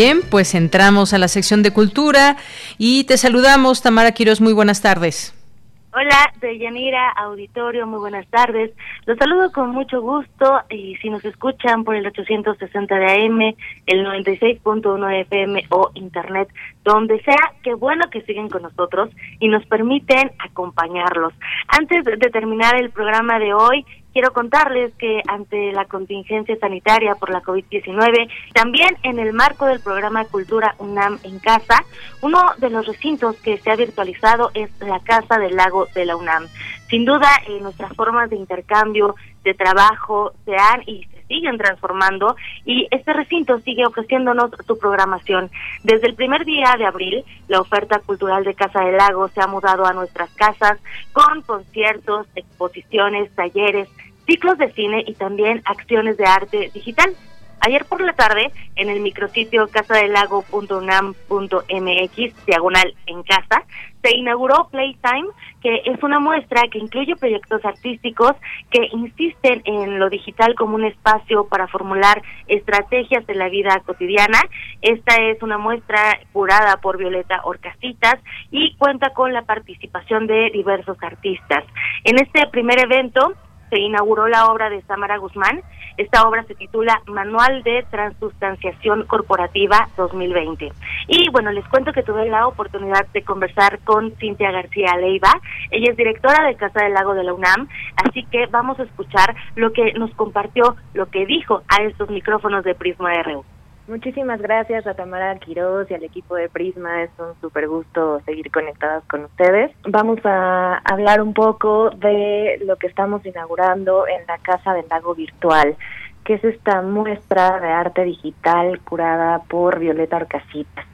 Bien, pues entramos a la sección de cultura y te saludamos, Tamara Quiroz, muy buenas tardes. Hola, Deyanira, auditorio, muy buenas tardes. Los saludo con mucho gusto y si nos escuchan por el 860 de AM, el 96.1 de FM o Internet, donde sea, qué bueno que siguen con nosotros y nos permiten acompañarlos. Antes de terminar el programa de hoy, quiero contarles que ante la contingencia sanitaria por la COVID-19, también en el marco del programa Cultura UNAM en Casa, uno de los recintos que se ha virtualizado es la Casa del Lago de la UNAM. Sin duda, eh, nuestras formas de intercambio, de trabajo, se han y se siguen transformando y este recinto sigue ofreciéndonos su programación. Desde el primer día de abril, la oferta cultural de Casa del Lago se ha mudado a nuestras casas con conciertos, exposiciones, talleres, ciclos de cine y también acciones de arte digital. Ayer por la tarde, en el micrositio casadelago.unam.mx, diagonal en casa, se inauguró Playtime, que es una muestra que incluye proyectos artísticos que insisten en lo digital como un espacio para formular estrategias de la vida cotidiana. Esta es una muestra curada por Violeta Orcasitas y cuenta con la participación de diversos artistas. En este primer evento, se inauguró la obra de Samara Guzmán. Esta obra se titula Manual de Transustanciación Corporativa 2020. Y bueno, les cuento que tuve la oportunidad de conversar con Cintia García Leiva. Ella es directora de Casa del Lago de la UNAM, así que vamos a escuchar lo que nos compartió, lo que dijo a estos micrófonos de Prisma RU. Muchísimas gracias a Tamara Quiroz y al equipo de Prisma. Es un súper gusto seguir conectadas con ustedes. Vamos a hablar un poco de lo que estamos inaugurando en la Casa del Lago Virtual, que es esta muestra de arte digital curada por Violeta Orcasitas.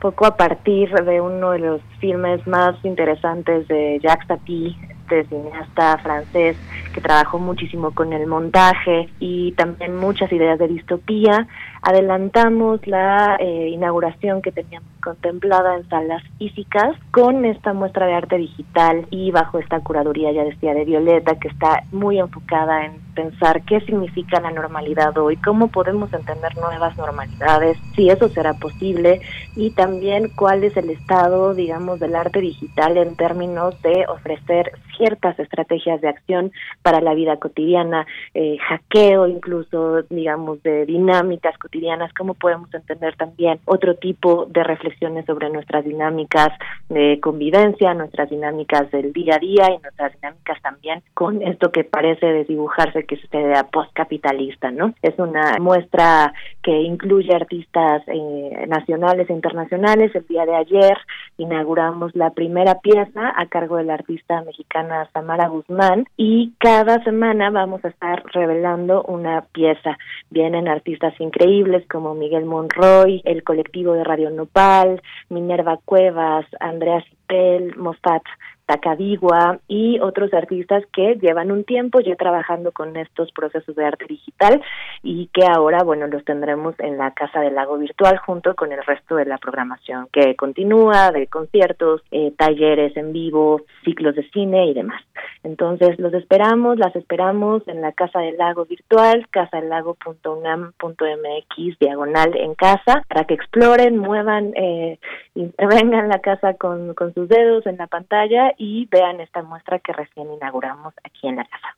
Poco a partir de uno de los filmes más interesantes de Jacques Tati, este cineasta francés que trabajó muchísimo con el montaje y también muchas ideas de distopía adelantamos la eh, inauguración que teníamos contemplada en salas físicas con esta muestra de arte digital y bajo esta curaduría, ya decía, de Violeta, que está muy enfocada en pensar qué significa la normalidad hoy, cómo podemos entender nuevas normalidades, si eso será posible y también cuál es el estado, digamos, del arte digital en términos de ofrecer ciertas estrategias de acción para la vida cotidiana, eh, hackeo incluso, digamos, de dinámicas cotidianas cómo podemos entender también otro tipo de reflexiones sobre nuestras dinámicas de convivencia, nuestras dinámicas del día a día y nuestras dinámicas también con esto que parece desdibujarse que es esta idea postcapitalista, ¿no? Es una muestra que incluye artistas eh, nacionales e internacionales. El día de ayer inauguramos la primera pieza a cargo de la artista mexicana Samara Guzmán y cada semana vamos a estar revelando una pieza. Vienen artistas increíbles como Miguel Monroy, el colectivo de Radio Nopal, Minerva Cuevas, Andrea Cipel, Mofat Tacabigua y otros artistas que llevan un tiempo ya trabajando con estos procesos de arte digital y que ahora, bueno, los tendremos en la Casa del Lago Virtual junto con el resto de la programación que continúa de conciertos, eh, talleres en vivo, ciclos de cine y demás. Entonces, los esperamos, las esperamos en la Casa del Lago Virtual, casadelago.unam.mx, diagonal en casa, para que exploren, muevan, eh, intervengan *laughs* la casa con, con sus dedos en la pantalla y vean esta muestra que recién inauguramos aquí en la casa.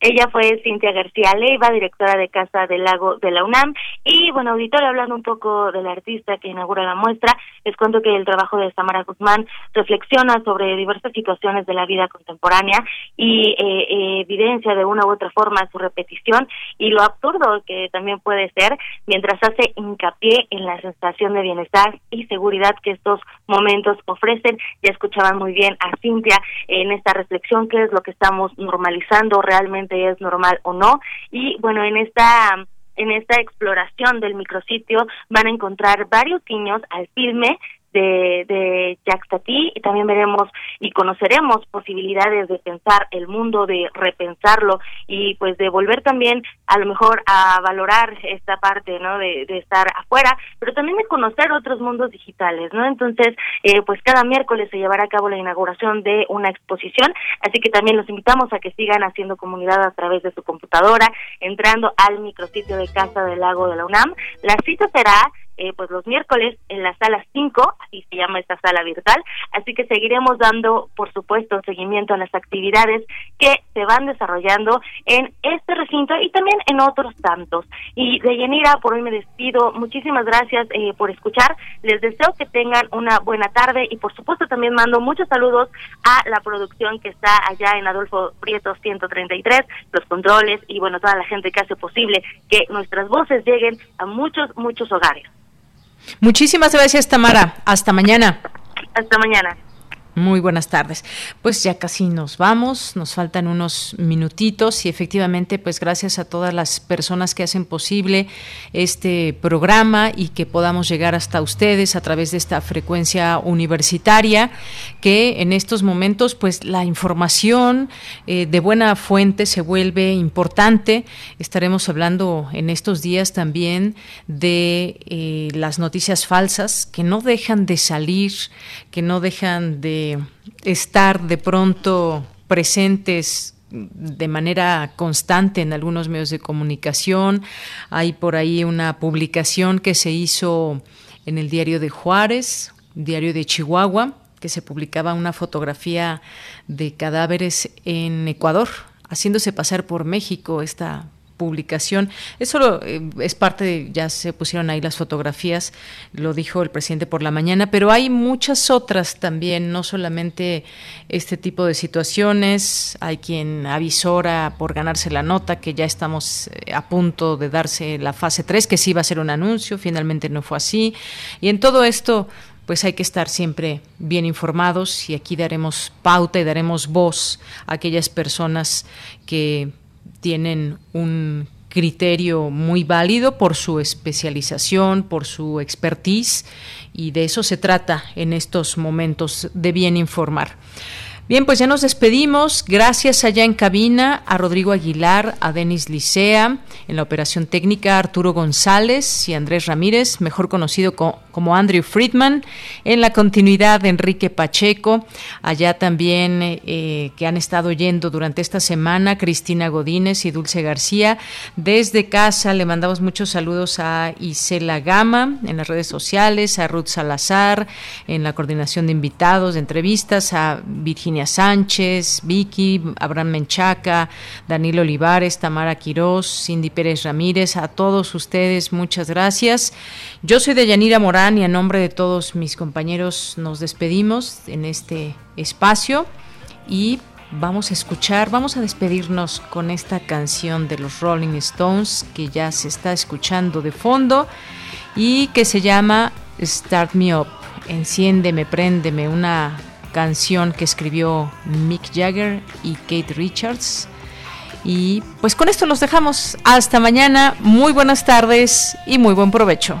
Ella fue Cintia García Leiva, directora de Casa del Lago de la UNAM. Y bueno, auditorio, hablando un poco del artista que inaugura la muestra, les cuento que el trabajo de Samara Guzmán reflexiona sobre diversas situaciones de la vida contemporánea y eh, evidencia de una u otra forma su repetición y lo absurdo que también puede ser mientras hace hincapié en la sensación de bienestar y seguridad que estos momentos ofrecen. Ya escuchaban muy bien a Cintia en esta reflexión, qué es lo que estamos normalizando realmente es normal o no. Y bueno, en esta en esta exploración del micrositio van a encontrar varios guiños al filme de, de Jacques y también veremos y conoceremos posibilidades de pensar el mundo, de repensarlo y pues de volver también a lo mejor a valorar esta parte, ¿no? De, de estar afuera, pero también de conocer otros mundos digitales, ¿no? Entonces, eh, pues cada miércoles se llevará a cabo la inauguración de una exposición, así que también los invitamos a que sigan haciendo comunidad a través de su computadora, entrando al micrositio de Casa del Lago de la UNAM. La cita será eh, pues los miércoles en la sala 5, así se llama esta sala virtual, así que seguiremos dando, por supuesto, seguimiento a las actividades que se van desarrollando en este recinto y también en otros tantos. Y de Yanira, por hoy me despido, muchísimas gracias eh, por escuchar, les deseo que tengan una buena tarde y por supuesto también mando muchos saludos a la producción que está allá en Adolfo Prieto 133, los controles y bueno, toda la gente que hace posible que nuestras voces lleguen a muchos, muchos hogares. Muchísimas gracias, Tamara. Hasta mañana. Hasta mañana. Muy buenas tardes. Pues ya casi nos vamos, nos faltan unos minutitos y efectivamente pues gracias a todas las personas que hacen posible este programa y que podamos llegar hasta ustedes a través de esta frecuencia universitaria que en estos momentos pues la información eh, de buena fuente se vuelve importante. Estaremos hablando en estos días también de eh, las noticias falsas que no dejan de salir, que no dejan de estar de pronto presentes de manera constante en algunos medios de comunicación. Hay por ahí una publicación que se hizo en el diario de Juárez, diario de Chihuahua, que se publicaba una fotografía de cadáveres en Ecuador, haciéndose pasar por México esta publicación. Eso eh, es parte de, ya se pusieron ahí las fotografías, lo dijo el presidente por la mañana, pero hay muchas otras también, no solamente este tipo de situaciones, hay quien avisora por ganarse la nota, que ya estamos eh, a punto de darse la fase 3, que sí iba a ser un anuncio, finalmente no fue así, y en todo esto pues hay que estar siempre bien informados y aquí daremos pauta y daremos voz a aquellas personas que tienen un criterio muy válido por su especialización, por su expertise y de eso se trata en estos momentos de bien informar. Bien, pues ya nos despedimos. Gracias allá en cabina a Rodrigo Aguilar, a Denis Licea, en la operación técnica Arturo González y Andrés Ramírez, mejor conocido como Andrew Friedman, en la continuidad de Enrique Pacheco, allá también eh, que han estado yendo durante esta semana Cristina Godínez y Dulce García. Desde casa le mandamos muchos saludos a Isela Gama en las redes sociales, a Ruth Salazar en la coordinación de invitados, de entrevistas, a Virginia Sánchez, Vicky, Abraham Menchaca, Danilo Olivares, Tamara Quirós, Cindy Pérez Ramírez, a todos ustedes, muchas gracias. Yo soy de Yanira Morán y a nombre de todos mis compañeros nos despedimos en este espacio y vamos a escuchar, vamos a despedirnos con esta canción de los Rolling Stones que ya se está escuchando de fondo y que se llama Start Me Up. Enciéndeme, préndeme, una canción que escribió Mick Jagger y Kate Richards. Y pues con esto los dejamos. Hasta mañana. Muy buenas tardes y muy buen provecho.